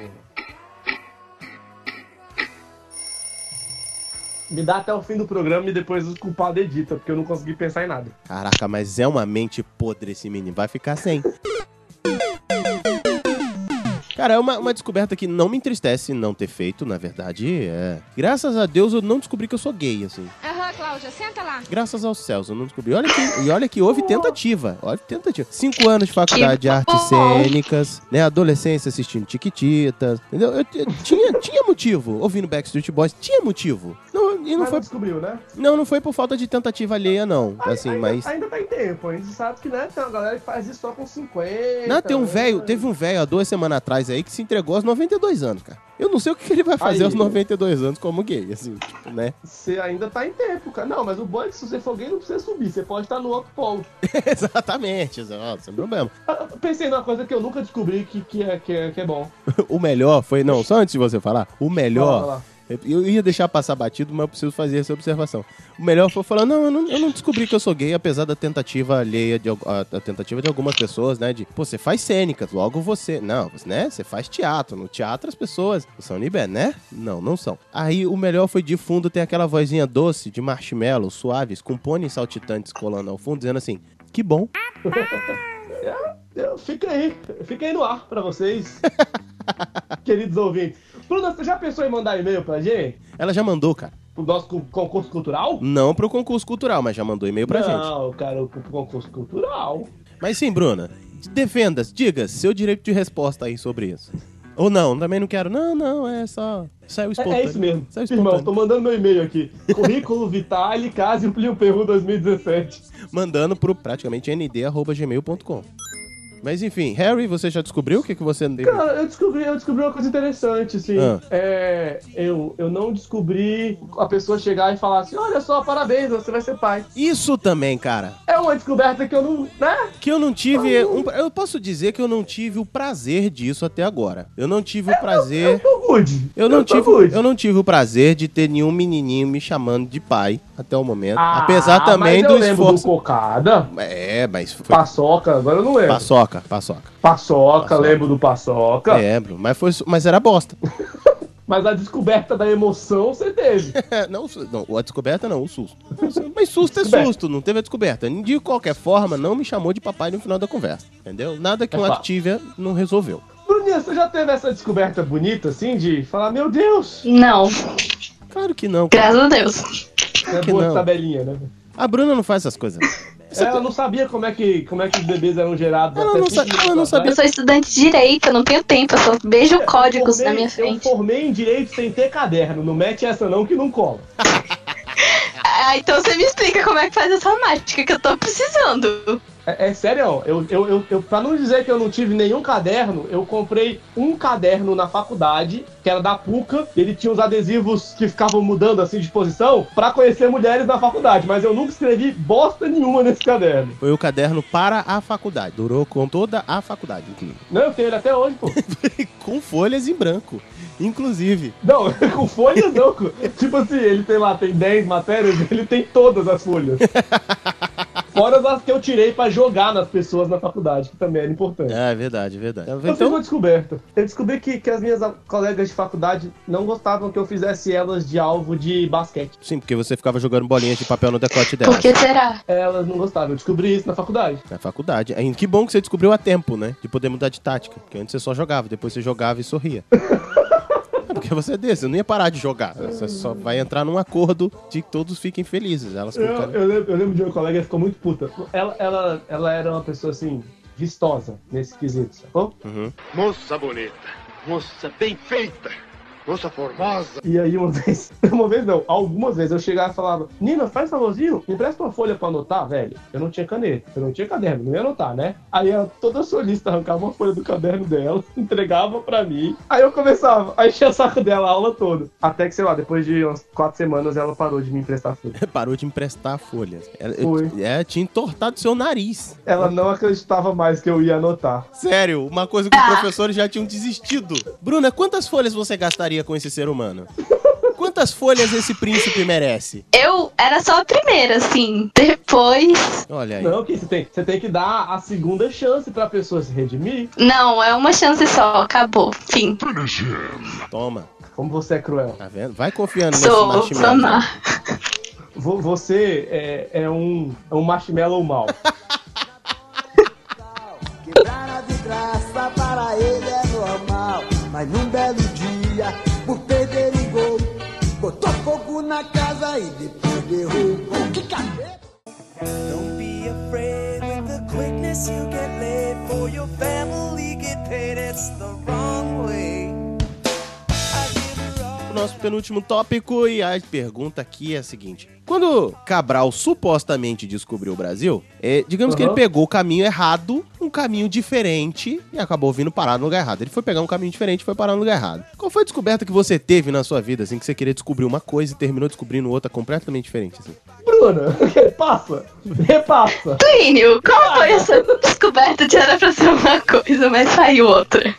Me dá até o fim do programa e depois o culpado edita, porque eu não consegui pensar em nada. Caraca, mas é uma mente podre esse menino. Vai ficar sem. Cara, é uma, uma descoberta que não me entristece não ter feito, na verdade. É. Graças a Deus eu não descobri que eu sou gay, assim. Aham, Cláudia, senta lá. Graças aos céus, eu não descobri. Olha que, e olha que houve tentativa. Olha que tentativa. Cinco anos de faculdade de artes cênicas, né? Adolescência assistindo Tiquititas. Entendeu? Eu, eu tinha, tinha motivo. Ouvindo Backstreet Boys, tinha motivo. Não, e não foi. descobriu, né? Não, não foi por falta de tentativa alheia, não. Assim, ainda, mas. ainda tá em tempo, a gente sabe que né, tem uma galera que faz isso só com 50. Não, tem um né? velho, teve um velho há duas semanas atrás aí que se entregou aos 92 anos, cara. Eu não sei o que, ele vai fazer Aí. aos 92 anos como gay, assim, tipo, né? Você ainda tá em tempo, cara. Não, mas o bom é que se você for gay, não precisa subir. Você pode estar no outro polo. *laughs* Exatamente, exato, sem problema. Ah, Pensei numa coisa que eu nunca descobri que, que, é, que, é, que é bom. *laughs* O melhor foi, não, só antes de você falar, o melhor. vai lá. Eu ia deixar passar batido, mas eu preciso fazer essa observação. O melhor foi falar, não, eu não, eu não descobri que eu sou gay, apesar da tentativa alheia, de, a, a tentativa de algumas pessoas, né? De, pô, você faz cênicas, logo você. Não, né? Você faz teatro. No teatro as pessoas são liber, né? Não, não são. Aí o melhor foi de fundo ter aquela vozinha doce de marshmallow, suaves, com pôneis saltitantes colando ao fundo, dizendo assim, que bom. *laughs* Fica aí, fica aí no ar pra vocês, *laughs* queridos ouvintes. Bruna, você já pensou em mandar e-mail pra gente? Ela já mandou, cara. Pro nosso cu- concurso cultural? Não pro concurso cultural, mas já mandou e-mail pra gente. Não, cara, pro concurso cultural. Mas sim, Bruna, defenda, diga seu direito de resposta aí sobre isso. Ou não, também não quero. Não, não, é só. Saiu É, espontâneo. é isso mesmo. Saiu Irmão, espontâneo. tô mandando meu e-mail aqui. Currículo Vitale, Casio Plio Peru 2017. Mandando pro praticamente nd.gmail.com. Mas enfim, Harry, você já descobriu o que, que você... Cara, eu descobri, eu descobri uma coisa interessante, assim. Ah. É, eu, eu não descobri a pessoa chegar e falar assim: olha só, parabéns, você vai ser pai. Isso também, cara. É uma descoberta que eu não. né? Que eu não tive. um- eu posso dizer que eu não tive o prazer disso até agora. Eu não tive o prazer. Eu tô good. Eu não, Eu tô tive, good. eu não tive o prazer de ter nenhum menininho me chamando de pai até o momento. Ah, Apesar também mas do eu lembro esforço. do cocada. É, mas foi. Paçoca, agora eu não lembro. Paçoca, paçoca. Paçoca, lembro do paçoca. Lembro, mas, foi, mas era bosta. *laughs* Mas a descoberta da emoção você teve. *laughs* não, não, a descoberta não, o susto. Mas susto é susto, não teve a descoberta. De qualquer forma, não me chamou de papai no final da conversa. Entendeu? Nada que É um. Activia não resolveu. Bruninha, você já teve essa descoberta bonita, assim, de falar, meu Deus, Não, Claro que não. graças a Deus. é que boa não. tabelinha, né? A Bruna não faz essas coisas. Ela não sabia como é que, como é que os bebês eram gerados. Ela até não sa- ela não sabia. Eu sou estudante de direito, eu não tenho tempo, eu só vejo códigos Eu na minha formei- frente. Eu formei em direito sem ter caderno. Não mete essa não que não cola. *laughs* Ah, então você me explica como é que faz essa mágica que eu tô precisando. É, é sério, eu, eu, eu, eu, pra não dizer que eu não tive nenhum caderno, eu comprei um caderno na faculdade, que era da PUCA, ele tinha os adesivos que ficavam mudando assim de posição, pra conhecer mulheres na faculdade, mas eu nunca escrevi bosta nenhuma nesse caderno. Foi o caderno para a faculdade. Durou com toda a faculdade, inclusive. Não, eu tenho ele até hoje, pô. *laughs* com folhas em branco. Inclusive. Não, *laughs* com folhas não. Tipo assim, ele tem lá, tem 10 matérias, *laughs* ele tem todas as folhas. Fora as que eu tirei pra jogar nas pessoas na faculdade, que também era importante. Ah, é verdade, é verdade. Eu fiz Então, uma descoberta. Eu descobri que, que as minhas colegas de faculdade não gostavam que eu fizesse elas de alvo de basquete. sim, porque você ficava jogando bolinhas de papel no decote dela. Por que será? Elas não gostavam. Eu descobri isso na faculdade. Na faculdade. Aí, Que bom que você descobriu a tempo, né? De poder mudar de tática. Porque antes você só jogava, depois você jogava e sorria. *laughs* É porque você é desse, você não ia parar de jogar. Você só vai entrar num acordo de que todos fiquem felizes. Elas Eu, eu lembro, eu lembro de uma colega que ficou muito puta. Ela, ela, ela era uma pessoa assim, vistosa nesse quesito, sacou? Uhum. Moça bonita, moça bem feita, moça formosa. E aí uma *laughs* vez, uma vez não, algumas vezes eu chegava e falava, Nina, faz favorzinho, me empresta uma folha pra anotar, velho. Eu não tinha caneta, eu não tinha caderno, não ia anotar, né? Aí ela, toda solista, arrancava uma folha do caderno dela, *laughs* entregava pra mim. Aí eu começava, aí enchia o saco dela a aula toda. Até que, sei lá, depois de umas quatro semanas ela parou de me emprestar folha. *laughs* Parou de emprestar folhas. Ela, Foi. é, tinha entortado seu nariz. Ela não acreditava mais que eu ia anotar. Sério, uma coisa que os professores já tinham desistido. Bruna, quantas folhas você gastaria com esse ser humano? Quantas folhas esse príncipe merece? Eu era só a primeira, assim. Depois. Olha aí. Não, que você tem, você tem que dar a segunda chance pra pessoa se redimir. Não, é uma chance só, acabou. Fim. Toma. Como você é cruel. Tá vendo? Vai confiando nesse Sou, sou marshmallow. má. Vo- Você é, é um, é um marshmallow mal. Quebrar a vidraça para ele é normal. Mas num belo dia, por perder gol, botou fogo na casa e depois derrubou. Que cabelo! Don't be afraid with the quickness you get laid for your family get paid. It's the wrong way. O nosso penúltimo tópico e a pergunta aqui é a seguinte: quando Cabral supostamente descobriu o Brasil, é, digamos que Aham. ele pegou o caminho errado, um caminho diferente e acabou vindo parar no lugar errado. Ele foi pegar um caminho diferente e foi parar no lugar errado. Qual foi a descoberta que você teve na sua vida, assim, que você queria descobrir uma coisa e terminou descobrindo outra completamente diferente, assim? Bruna, *laughs* repassa. Repassa. Plínio, qual foi essa descoberta de era pra ser uma coisa, mas saiu outra?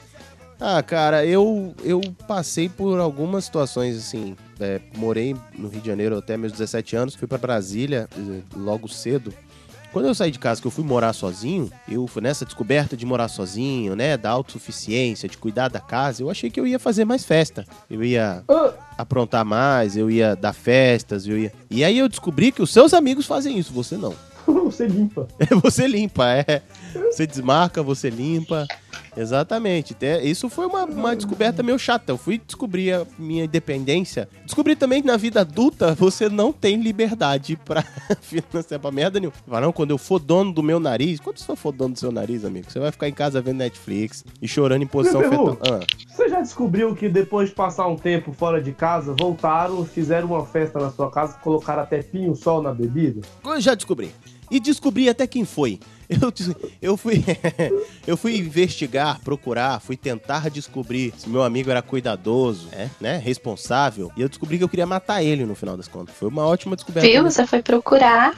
Ah, cara, eu, eu passei por algumas situações assim. é, morei no Rio de Janeiro até meus 17 anos, fui pra Brasília eh, logo cedo. Quando eu saí de casa, que eu fui morar sozinho, eu fui nessa descoberta de morar sozinho, né, da autossuficiência, de cuidar da casa, eu achei que eu ia fazer mais festa. Eu ia aprontar mais, eu ia dar festas, eu ia. E aí eu descobri que os seus amigos fazem isso, você não. Você limpa. *laughs* você limpa, é. Você desmarca, você limpa. Exatamente. Te- Isso foi uma, uma descoberta meio chata. Eu fui descobrir a minha independência. Descobri também que na vida adulta você não tem liberdade *laughs* pra financiar pra merda nenhuma. Fala, não, quando eu for dono do meu nariz. Quando você for dono do seu nariz, amigo? Você vai ficar em casa vendo Netflix e chorando em posição fetal. Ah. Você já descobriu que depois de passar um tempo fora de casa, voltaram, fizeram uma festa na sua casa, colocaram até pinho-sol na bebida? Eu já descobri. E descobri até quem foi. *laughs* Eu, eu fui *laughs* eu fui investigar, procurar, fui tentar descobrir se meu amigo era cuidadoso, é, né, responsável, e eu descobri que eu queria matar ele no final das contas. Foi uma ótima descoberta. Viu? Você foi procurar.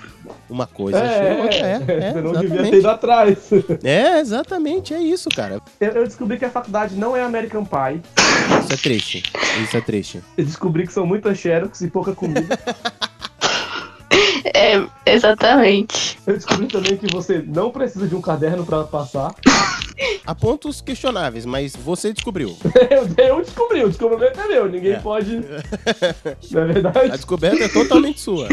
Uma coisa É. É, é, você não devia exatamente. ter ido atrás. *laughs* É, exatamente, é isso, cara. Eu, eu descobri que a faculdade não é American Pie. Isso é triste. Isso é triste. Eu descobri que são muitas xerox e pouca comida. É, exatamente. Eu descobri também que você não precisa de um caderno pra passar. Há pontos questionáveis, mas você descobriu. *laughs* Eu, eu descobri, o descobrimento é meu. Ninguém É. pode. *laughs* Não é verdade? A descoberta é totalmente sua.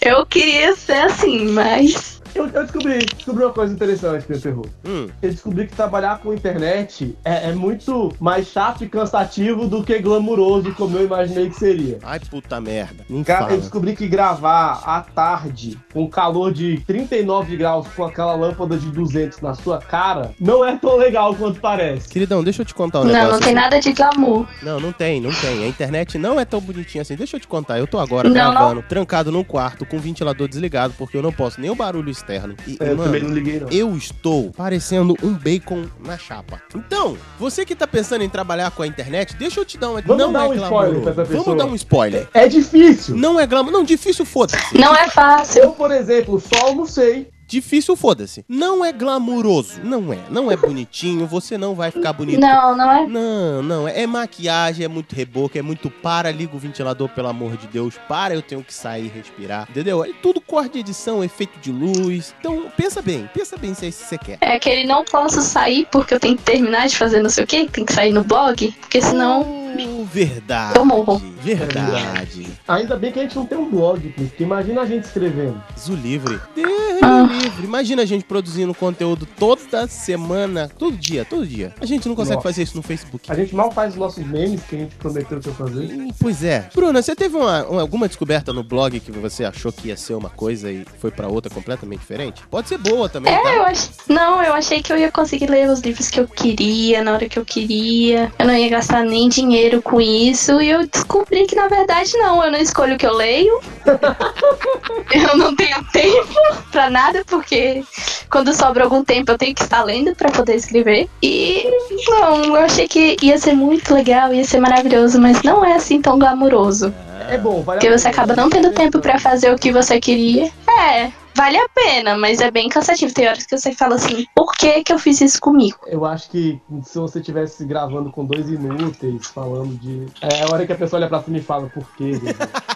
Eu queria ser assim, mas. Eu, eu descobri, descobri uma coisa interessante, Pedro Ferro. Hum, Eu descobri que trabalhar com internet é, é muito mais chato e cansativo do que glamuroso, como eu imaginei que seria. ai, puta merda. Nem Cara, eu descobri que gravar à tarde, com calor de 39 graus, com aquela lâmpada de 200 na sua cara, não é tão legal quanto parece. Queridão, deixa eu te contar um negócio. Não, não tem nada de glamour. Não, não tem, não tem. A internet não é tão bonitinha assim. Deixa eu te contar. Eu tô agora Não, gravando, trancado num quarto, com o ventilador desligado, porque eu não posso nem o barulho externo. E, É, eu mano, também não liguei, não. eu estou parecendo um bacon na chapa. Então, você que tá pensando em trabalhar com a internet, deixa eu te dar uma. Vamos não dar é um spoiler pra essa pessoa. Vamos dar um spoiler. É difícil. Não é glamour. Não, difícil, foda-se. Não é fácil. Eu, por exemplo, só almocei. Difícil, foda-se. Não é glamuroso. Não é. Não é bonitinho. Você não vai ficar bonito. Não, não é. Não, não. É maquiagem, é muito reboco, é muito para, liga o ventilador, pelo amor de Deus. Para, eu tenho que sair e respirar. Entendeu? É tudo corte de edição, efeito de luz. Então, pensa bem. Pensa bem se é isso que você quer. É que ele não posso sair porque eu tenho que terminar de fazer não sei o que, tem que sair no blog, porque senão Verdade. morro. Verdade. Ainda bem que a gente não tem um blog, porque imagina a gente escrevendo. Zu livre. Deus Ah. livre. Imagina a gente produzindo conteúdo toda semana, todo dia, todo dia. A gente não consegue Nossa. fazer isso no Facebook. A gente mal faz os nossos memes que a gente prometeu que ia fazer. Ih, Pois é. Bruna, você teve uma, uma- alguma descoberta no blog que você achou que ia ser uma coisa e foi pra outra completamente diferente? Pode ser boa também, É, tá? eu ach... Não, eu achei que eu ia conseguir ler os livros que eu queria, na hora que eu queria. Eu não ia gastar nem dinheiro com isso. E eu descobri que, na verdade, não. Eu não escolho o que eu leio. *laughs* eu não tenho tempo pra nada, porque quando sobra algum tempo eu tenho que estar lendo pra poder escrever. E não, eu achei que ia ser muito legal, ia ser maravilhoso, mas não é assim tão glamuroso. É bom, vale Porque você acaba não tendo tempo pra fazer o que você queria. É, vale a pena, mas é bem cansativo. Tem horas que você fala assim, por que que eu fiz isso comigo? Eu acho que se você estivesse gravando com dois inúteis, falando de. É a hora que a pessoa olha pra cima e fala, por quê?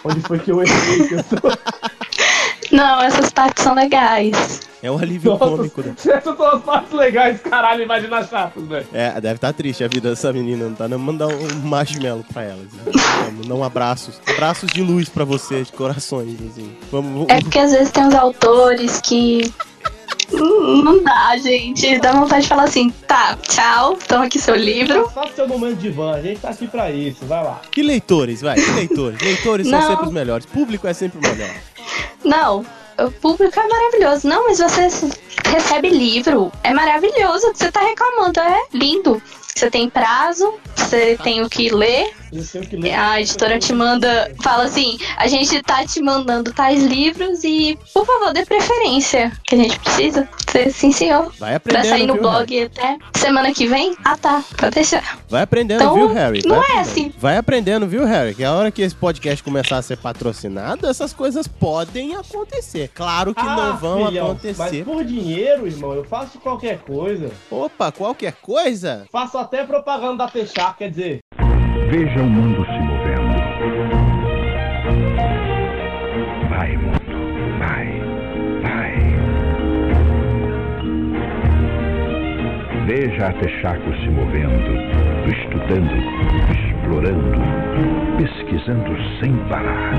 Onde foi que eu errei? Que eu tô... *laughs* Não, essas partes são legais. É um alívio cômico. né? *laughs* Essas são as partes legais, caralho, imagina chatas, velho. É, deve estar triste a vida dessa menina, não tá? Não mandar um marshmallow pra ela. Assim. Vamos dar um abraço. Abraços de luz pra você, de corações, assim. Vamos. É porque às vezes tem uns autores que. Hum, Não dá, gente. Dá vontade de falar assim, tá, tchau, toma aqui seu livro. Faça seu momento de van, a gente tá aqui pra isso, vai lá. Que leitores, vai, que leitores. Leitores são Não. sempre os melhores. Público é sempre o melhor. Não, o público é maravilhoso. Não, mas você recebe livro. É maravilhoso. Você tá reclamando é lindo. Você tem prazo, você tem o que ler. Ler. A editora te manda, fala assim: a gente tá te mandando tais livros e, por favor, dê preferência. Que a gente precisa. Sim, senhor. Vai Pra aprendendo, sair no viu, blog até semana que vem? Ah, tá. Pra deixar. Vai aprendendo, Então, viu, Harry? não Vai é assim. Vai aprendendo, viu, Harry? Que a hora que esse podcast começar a ser patrocinado, essas coisas podem acontecer. Claro que não vão Ah, filhão, acontecer. Mas por dinheiro, irmão, eu faço qualquer coisa. Opa, qualquer coisa? Faço até propaganda da Techar, quer dizer. Veja o mundo se movendo. Vai, mundo, vai, vai. Veja a Texaco se movendo, estudando, explorando, pesquisando sem parar.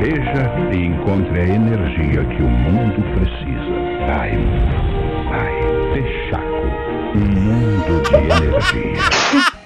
Veja e encontre a energia que o mundo precisa. Vai, mundo, vai. Texaco, um mundo de energia. *laughs*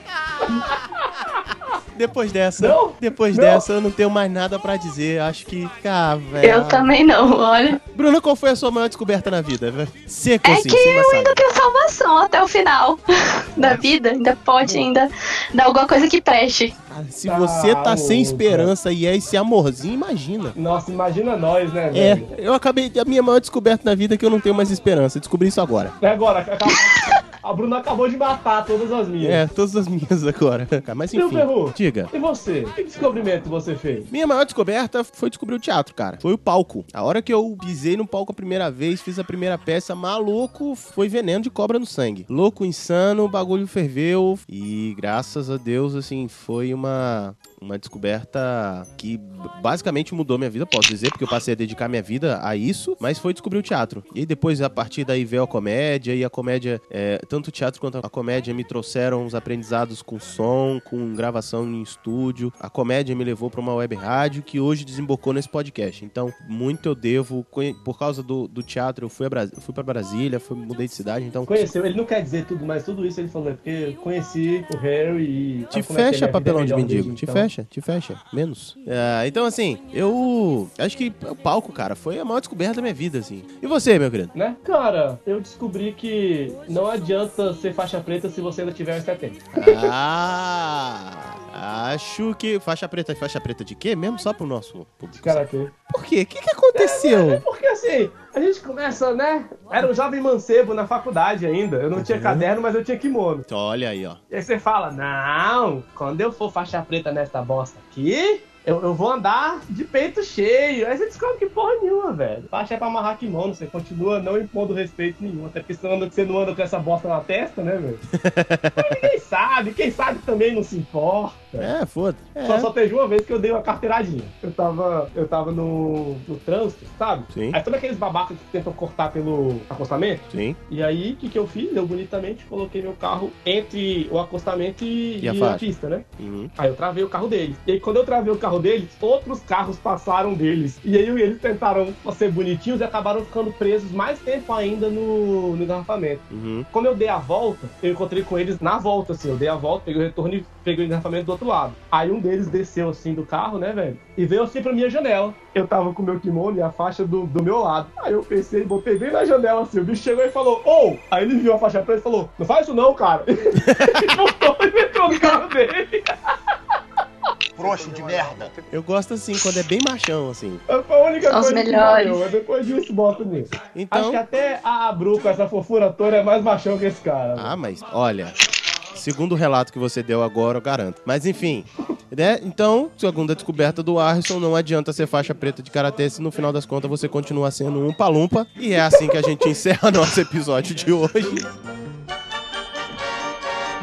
Depois dessa, Não, depois não. dessa, eu não tenho mais nada pra dizer. Acho que, cara, velho. Eu também não, olha. Bruna, qual foi a sua maior descoberta na vida? Seco É assim, que eu ainda tenho salvação até o final *laughs* da vida. Ainda pode ainda dar alguma coisa que preste. Cara, se você tá Ah, sem esperança e é esse amorzinho, imagina. Nossa, imagina nós, né, É, velho? eu acabei. A minha maior descoberta na vida é que eu não tenho mais esperança. Eu descobri isso agora. É agora, a, a Bruna acabou de matar todas as minhas. É, todas as minhas agora. Mas enfim, Ferru, diga. E você? Que descobrimento você fez? Minha maior descoberta foi descobrir o teatro, cara. Foi o palco. A hora que eu pisei no palco a primeira vez, fiz a primeira peça, maluco, foi veneno de cobra no sangue. Louco, insano, o bagulho ferveu. E graças a Deus, assim, foi uma, uma descoberta que basicamente mudou minha vida, posso dizer, porque eu passei a dedicar minha vida a isso, mas foi descobrir o teatro. E aí depois, a partir daí, veio a comédia, e a comédia, é, tanto o teatro quanto a comédia me trouxeram uns aprendizados com som, com gravação em estúdio. A comédia me levou para uma web rádio que hoje desembocou nesse podcast. Então, muito eu devo, por causa do, do teatro, eu fui, a Bras- fui para Brasília, fui, mudei de cidade, então... Conheceu, ele não quer dizer tudo, mas tudo isso ele falou, é porque eu conheci o Harry e. Te fecha, é papelão de mendigo. desde Te então. fecha, te fecha. Menos. É, então, assim, eu acho que o palco, cara, foi a maior descoberta da minha vida, assim. E você, meu querido? Né? Cara, eu descobri que não adianta ser faixa preta se você ainda tiver uns 70. Ah, acho que faixa preta, faixa preta de quê? Mesmo só pro nosso público. Karatê. Por quê? O que, que aconteceu? Porque assim, a gente começa, né? Era um jovem mancebo na faculdade ainda. Eu não tinha caderno, mas eu tinha kimono. Olha aí, ó. E aí você fala, não, quando eu for faixa preta nessa bosta aqui, eu, eu vou andar de peito cheio. Aí você descobre que porra nenhuma, velho. Faixa é pra amarrar kimono, você continua não impondo respeito nenhum. Até porque você, anda, você não anda com essa bosta na testa, né, velho? *laughs* Mas ninguém sabe, quem sabe também não se importa. É, foda. É. Só, só teve uma vez que eu dei uma carteiradinha. Eu tava, eu tava no, no trânsito, sabe? Sim. Aí todos aqueles babacas que tentam cortar pelo acostamento. Sim. E aí, o que, que eu fiz? Eu bonitamente coloquei meu carro entre o acostamento e, E a e faixa. pista, né? Uhum. Aí eu travei o carro deles. E aí, quando eu travei o carro deles, outros carros passaram deles. E aí eles tentaram ser bonitinhos e acabaram ficando presos mais tempo ainda no, no engarrafamento. Uhum. Quando eu dei a volta, eu encontrei com eles na volta, assim. Eu dei a volta, peguei o retorno e peguei o engarrafamento do outro lado. Aí um deles desceu, assim, do carro, né, velho? E veio assim pra minha janela. Eu tava com o meu kimono e a faixa do, do meu lado. Aí eu pensei, botei bem na janela, assim. O bicho chegou e falou, ô! Aí ele viu a faixa preta e falou, não faz isso não, cara. *laughs* e voltou e no carro dele. Frouxo de merda. Eu gosto assim, quando é bem machão, assim. Foi a única São coisa que melhores. valeu, mas depois disso, bota nisso. Então- Acho que até a Bru com essa fofura toda é mais machão que esse cara. Ah, mas olha, Segundo o relato que você deu agora, eu garanto. Mas enfim, né? Então, a descoberta do Arson, não adianta ser faixa preta de karatê se no final das contas você continua sendo um palumpa. E é assim que a gente encerra nosso episódio de hoje.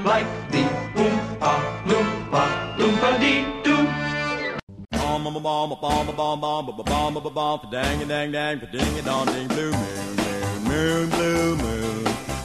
Like the Oompa Loompa, Loompa Dee Doo.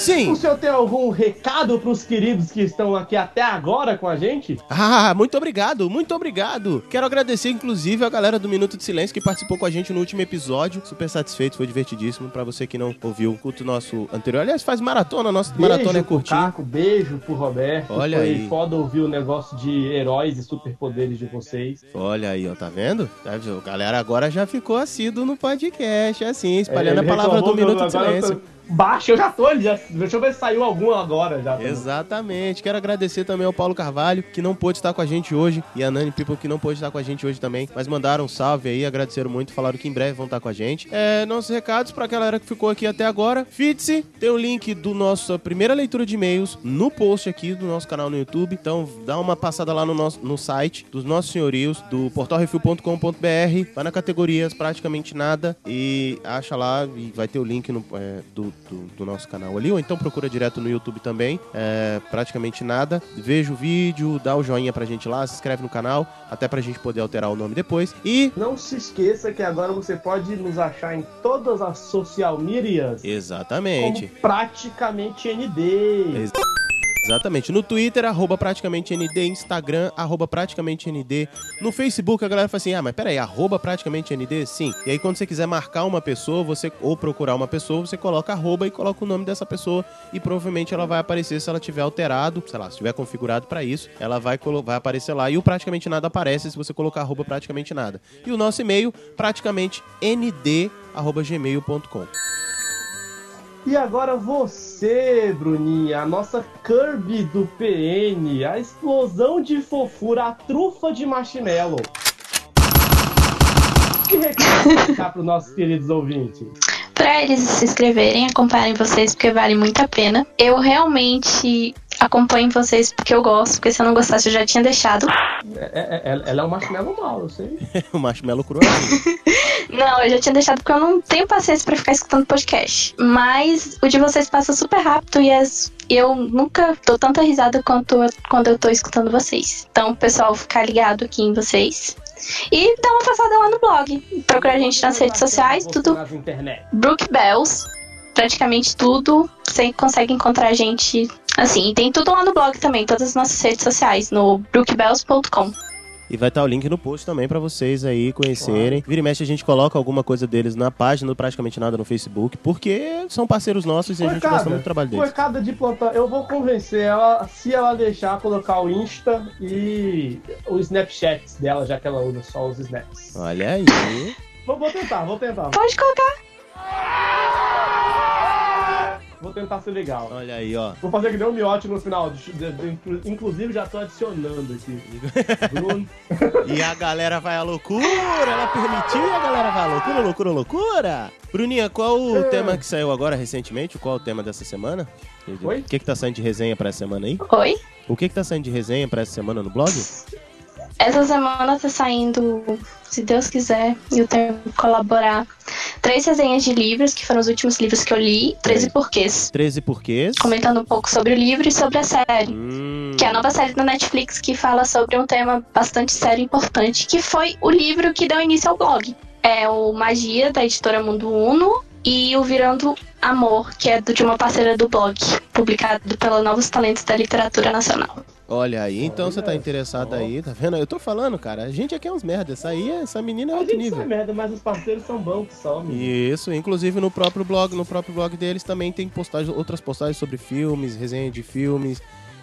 Sim. O senhor tem algum recado pros queridos que estão aqui até agora com a gente? Ah, muito obrigado, muito obrigado. Quero agradecer, inclusive, a galera do Minuto de Silêncio que participou com a gente no último episódio. Super satisfeito, foi divertidíssimo. Pra você que não ouviu o culto nosso anterior. Aliás, faz maratona, nossa maratona é pro curtinha. Caco, beijo pro Roberto. Olha Foi aí. foda ouvir o negócio de heróis e superpoderes de vocês. Olha aí, ó, tá vendo? Tá? A galera agora já ficou assíduo no podcast, assim, espalhando É, a palavra do Minuto de eu tô- Silêncio. Baixa, eu já tô ali. Deixa eu ver se saiu algum agora já. Exatamente. Quero agradecer também ao Paulo Carvalho, que não pôde estar com a gente hoje, e a Nani People, que não pôde estar com a gente hoje também, mas mandaram um salve aí, agradeceram muito, falaram que em breve vão estar com a gente. É, nossos recados pra galera que ficou aqui até agora. Fitse, tem o link do nossa primeira leitura de e-mails no post aqui do nosso canal no YouTube. Então dá uma passada lá no, nosso, no site dos nossos senhorios, do portalrefil.com.br, vai na categorias praticamente nada e acha lá e vai ter o link no, é, do, do, do nosso canal ali, ou então procura direto no YouTube também, é, praticamente nada. Veja o vídeo, dá o joinha pra gente lá, se inscreve no canal, até pra gente poder alterar o nome depois. E Não se esqueça que agora você pode nos achar em todas as social medias. Exatamente. Praticamente ND. Ex- Exatamente. No Twitter, arroba praticamente ND, Instagram, arroba praticamente ND. No Facebook, a galera fala assim: ah, mas peraí, arroba praticamente ND? Sim. E aí, quando você quiser marcar uma pessoa, você ou procurar uma pessoa, você coloca arroba e coloca o nome dessa pessoa. E provavelmente ela vai aparecer se ela tiver alterado, sei lá, se tiver configurado pra isso, ela vai, vai aparecer lá. E o praticamente nada aparece se você colocar arroba praticamente nada. E o nosso e-mail, praticamente nd, arroba gmail.com. E agora você, Bruninha, a nossa Kirby do PN, a explosão de fofura, a trufa de marshmallow. Que recado para os nossos queridos ouvintes? Pra eles se inscreverem, acompanhem vocês, porque vale muito a pena. Eu realmente acompanho vocês porque eu gosto, porque se eu não gostasse eu já tinha deixado. É, é, é, ela é um marshmallow mal, eu sei. *laughs* o marshmallow cruel. *laughs* Não, eu já tinha deixado porque eu não tenho paciência pra ficar escutando podcast. Mas o de vocês passa super rápido e as, eu nunca dou tanta risada quanto quando eu tô escutando vocês. Então, pessoal, ficar ligado aqui em vocês. E dá uma passada lá no blog. Procura a gente nas redes sociais, tudo. Brook Bells. Praticamente tudo. Você consegue encontrar a gente assim. E tem tudo lá no blog também, todas as nossas redes sociais, no brookbells.com. E vai estar o link no post também pra vocês aí conhecerem. Vira e mexe a gente coloca alguma coisa deles na página, praticamente nada no Facebook, porque são parceiros nossos e a gente gosta muito do trabalho deles. Molecada de plantão, eu vou convencer ela, se ela deixar, colocar o Insta e o Snapchat dela, já que ela usa só os snaps. Olha aí. Vou, vou tentar, vou tentar. Pode colocar. Vou tentar ser legal. Olha aí, ó. Vou fazer que deu um miote no final. de- de- de- inclusive, já tô adicionando aqui. *laughs* Bruno. E a galera vai à loucura, ela permitiu e a galera vai à loucura, loucura, loucura. Bruninha, qual o É. tema que saiu agora recentemente? Qual o tema dessa semana? Oi? O que que tá saindo de resenha pra essa semana aí? Oi? O que que tá saindo de resenha pra essa semana no blog? Essa semana tá saindo, se Deus quiser, e tenho que colaborar, três resenhas de livros, que foram os últimos livros que eu li, 13 porquês. 13 porquês. Comentando um pouco sobre o livro e sobre a série. Hum, Que é a nova série da Netflix que fala sobre um tema bastante sério e importante, que foi o livro que deu início ao blog. É o Magia, da editora Mundo Uno, e o Virando Amor, que é de uma parceira do blog, publicado pela Novos Talentos da Literatura Nacional. Olha aí, então você tá interessado aí, tá vendo? Eu tô falando, cara, a gente aqui é uns merda. Essa aí, essa menina é A outro gente nível. é merda, mas os parceiros são bons que são, menino. Isso, inclusive no próprio blog, no próprio blog deles também tem postagens, outras postagens sobre filmes, resenha de filmes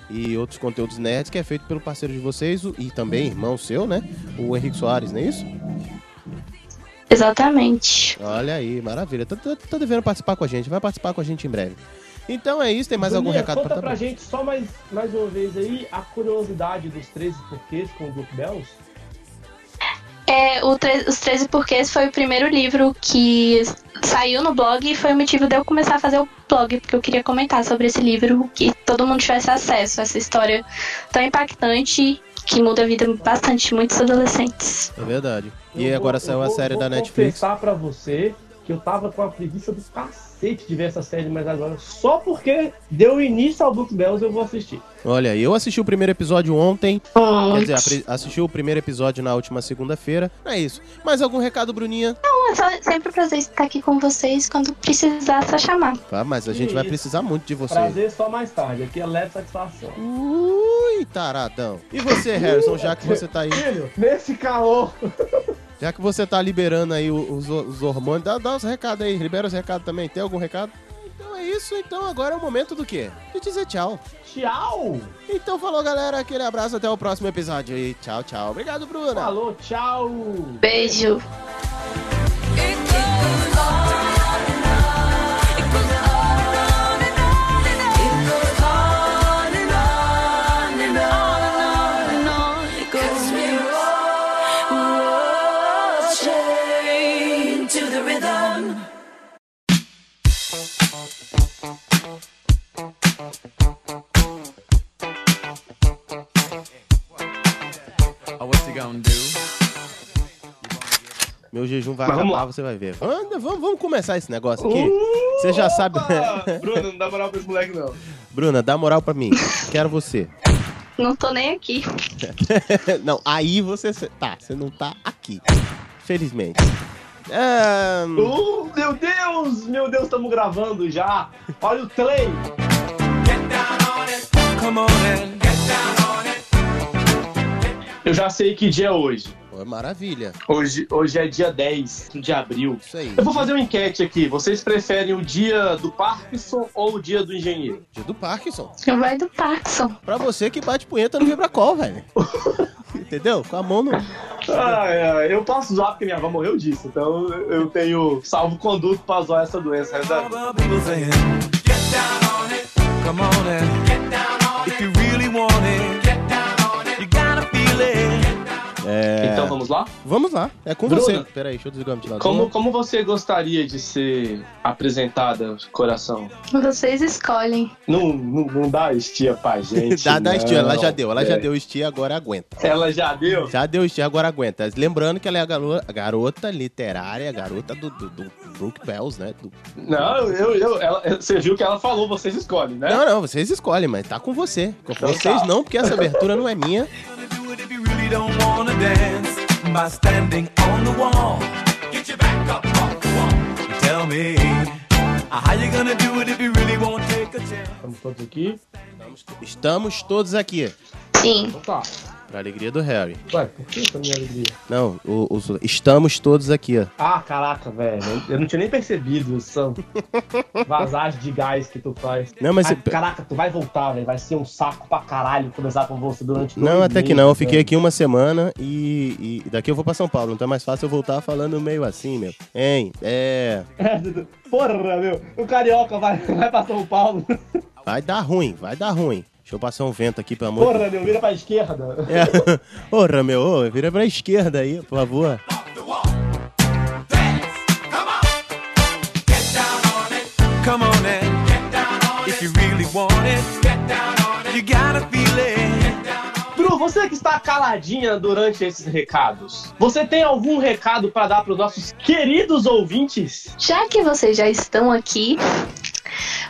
e outros conteúdos nerds que é feito pelo parceiro de vocês e também irmão seu, né? O Henrique Soares, não é isso? Exatamente. Olha aí, maravilha. Tá, tá, tá devendo participar com a gente, vai participar com a gente em breve. Então é isso, tem mais algum Bruninha, recado conta pra pra gente só mais, mais uma vez aí a curiosidade dos 13 porquês com o Brook Bells. É, Os 13 Porquês foi o primeiro livro que saiu no blog e foi o motivo de eu começar a fazer o blog, porque eu queria comentar sobre esse livro, que todo mundo tivesse acesso a essa história tão impactante que muda a vida bastante de muitos adolescentes. É verdade. Eu E vou- agora eu saiu a vou- série vou da Netflix. confessar pra você que eu tava com a preguiça do cacete de ver essa série, mas agora só porque deu início ao Brook Bells eu vou assistir. Olha, eu assisti o primeiro episódio ontem. Oh, Quer dizer, assisti o primeiro episódio na última segunda-feira. É isso. Mais algum recado, Bruninha? Não, é só- sempre um prazer estar aqui com vocês quando precisar, só chamar. Tá, mas a gente vai Isso. precisar muito de você. Prazer só mais tarde, aqui é leve satisfação. Ui, taradão. E você, Harrison, já que você tá aí, Filho, nesse calor. *laughs* já que você tá liberando aí os, os hormônios, dá, dá os recados aí, libera os recados também. Tem algum recado? Então é isso, então agora é o momento do quê? De dizer tchau. Tchau! Então falou, galera, aquele abraço, até o próximo episódio aí. Tchau, tchau. Obrigado, Bruna. Falou, tchau! Beijo. Meu jejum vai Mas acabar, você vai ver. Vamos, vamos, vamos começar esse negócio aqui. Você já sabe. Bruno, não dá moral pra esse moleque, não. *laughs* Bruna, dá moral pra mim. Quero você. Não tô nem aqui. *laughs* não, aí você. Tá, você não tá aqui. Felizmente. Ah, Uh, meu Deus! Meu Deus, estamos gravando já! Olha o trem! Eu já sei que dia é hoje. pô, maravilha. Hoje, hoje é dia 10 de abril. Isso aí. Eu vou fazer uma enquete aqui. Vocês preferem o dia do Parkinson ou o dia do engenheiro? Dia do Parkinson. Vai do Parkinson. Pra você que bate punheta no Vibracol, velho. *laughs* Entendeu? Com a mão no. Ai, ai, eu posso zoar porque minha avó morreu disso, então eu tenho salvo conduto pra zoar essa doença. É... Então vamos lá? Vamos lá. É com Bruna. você. Peraí, deixa eu desligar o ventilador. Como, como você gostaria de ser apresentada, coração? Vocês escolhem. Não, não, não dá estia pra *laughs* gente. Dá, dá estia, ela já deu. Ela já É. deu estia, agora aguenta. Ela já deu? Já deu estia, agora aguenta. Lembrando que ela é a galo- a garota literária, a garota do, do, do Brook Bells, né? Do- Não, eu, eu, ela, você viu que ela falou, vocês escolhem, né? Não, não, vocês escolhem, mas tá com você. Com Então vocês tá. não, porque essa abertura não é minha. Really don't wanna dance by standing on the wall, get your back up off the wall. Tell me, how you gonna do it if you really won't take a chance? Estamos todos aqui? Estamos todos aqui. Sim. Então tá. Pra alegria do Harry. Ué, por que essa minha alegria? Não, o, o- estamos todos aqui, ó. Ah, caraca, velho. Eu não tinha nem percebido essa vazagem de gás que tu faz. Não, mas Ai, Caraca, tu vai voltar, velho. Vai ser um saco pra caralho conversar com você durante Não, até que meses, não. Eu fiquei velho. aqui uma semana e, e daqui eu vou pra São Paulo. Então é mais fácil eu voltar falando meio assim, meu. Hein? É. *laughs* Porra, meu. O carioca vai, vai pra São Paulo. Vai dar ruim, vai dar ruim. Deixa eu passar um vento aqui, pelo amor de Porra, meu, vira pra esquerda. É. *laughs* Porra, meu, ô, vira pra esquerda aí, por favor. Come on and get down on it. If you really want it, get down on it. You gotta feel it. Bru, você que está caladinha durante esses recados, você tem algum recado pra dar pros nossos queridos ouvintes? Já que vocês já estão aqui,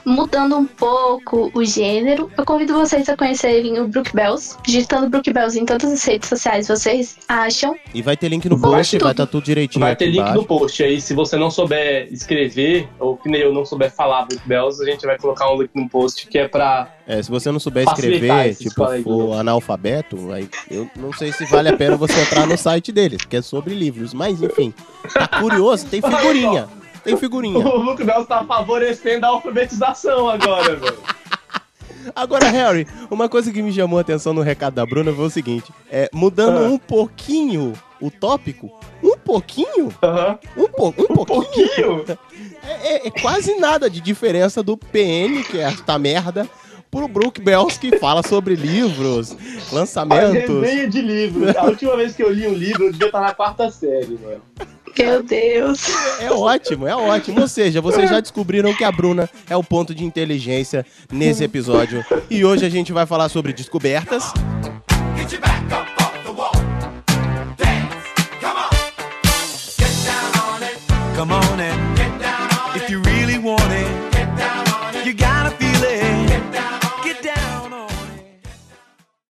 mudando um pouco o gênero, eu convido vocês a conhecerem o Brook Bells. Digitando Brook Bells em todas as redes sociais, vocês acham. E vai ter link no post, vai estar tudo direitinho Vai aqui ter link embaixo. no post aí. Se você não souber escrever, ou que nem eu não souber falar Brook Bells, a gente vai colocar um link no post que é pra. É, se você não souber escrever, tipo, colegas. for analfabeto, aí eu não sei se vale a pena você entrar no site deles, porque é sobre livros. Mas enfim, tá curioso? Tem figurinha. Tem figurinha. O Brook Bells tá favorecendo a alfabetização agora, *laughs* velho. Agora, Harry, uma coisa que me chamou a atenção no recado da Bruna foi o seguinte: é, mudando Ah. um pouquinho o tópico, um pouquinho, um, po um, pouquinho, *laughs* É, é- é quase nada de diferença do PN, que é esta merda, pro Brook Bells, que fala sobre livros, A lançamentos. resenha de livros. A última vez que eu li um livro, eu devia estar na quarta série, mano. Meu Deus. É ótimo, é ótimo. Ou seja, vocês já descobriram que a Bruna é o ponto de inteligência nesse episódio. E hoje a gente vai falar sobre descobertas. Get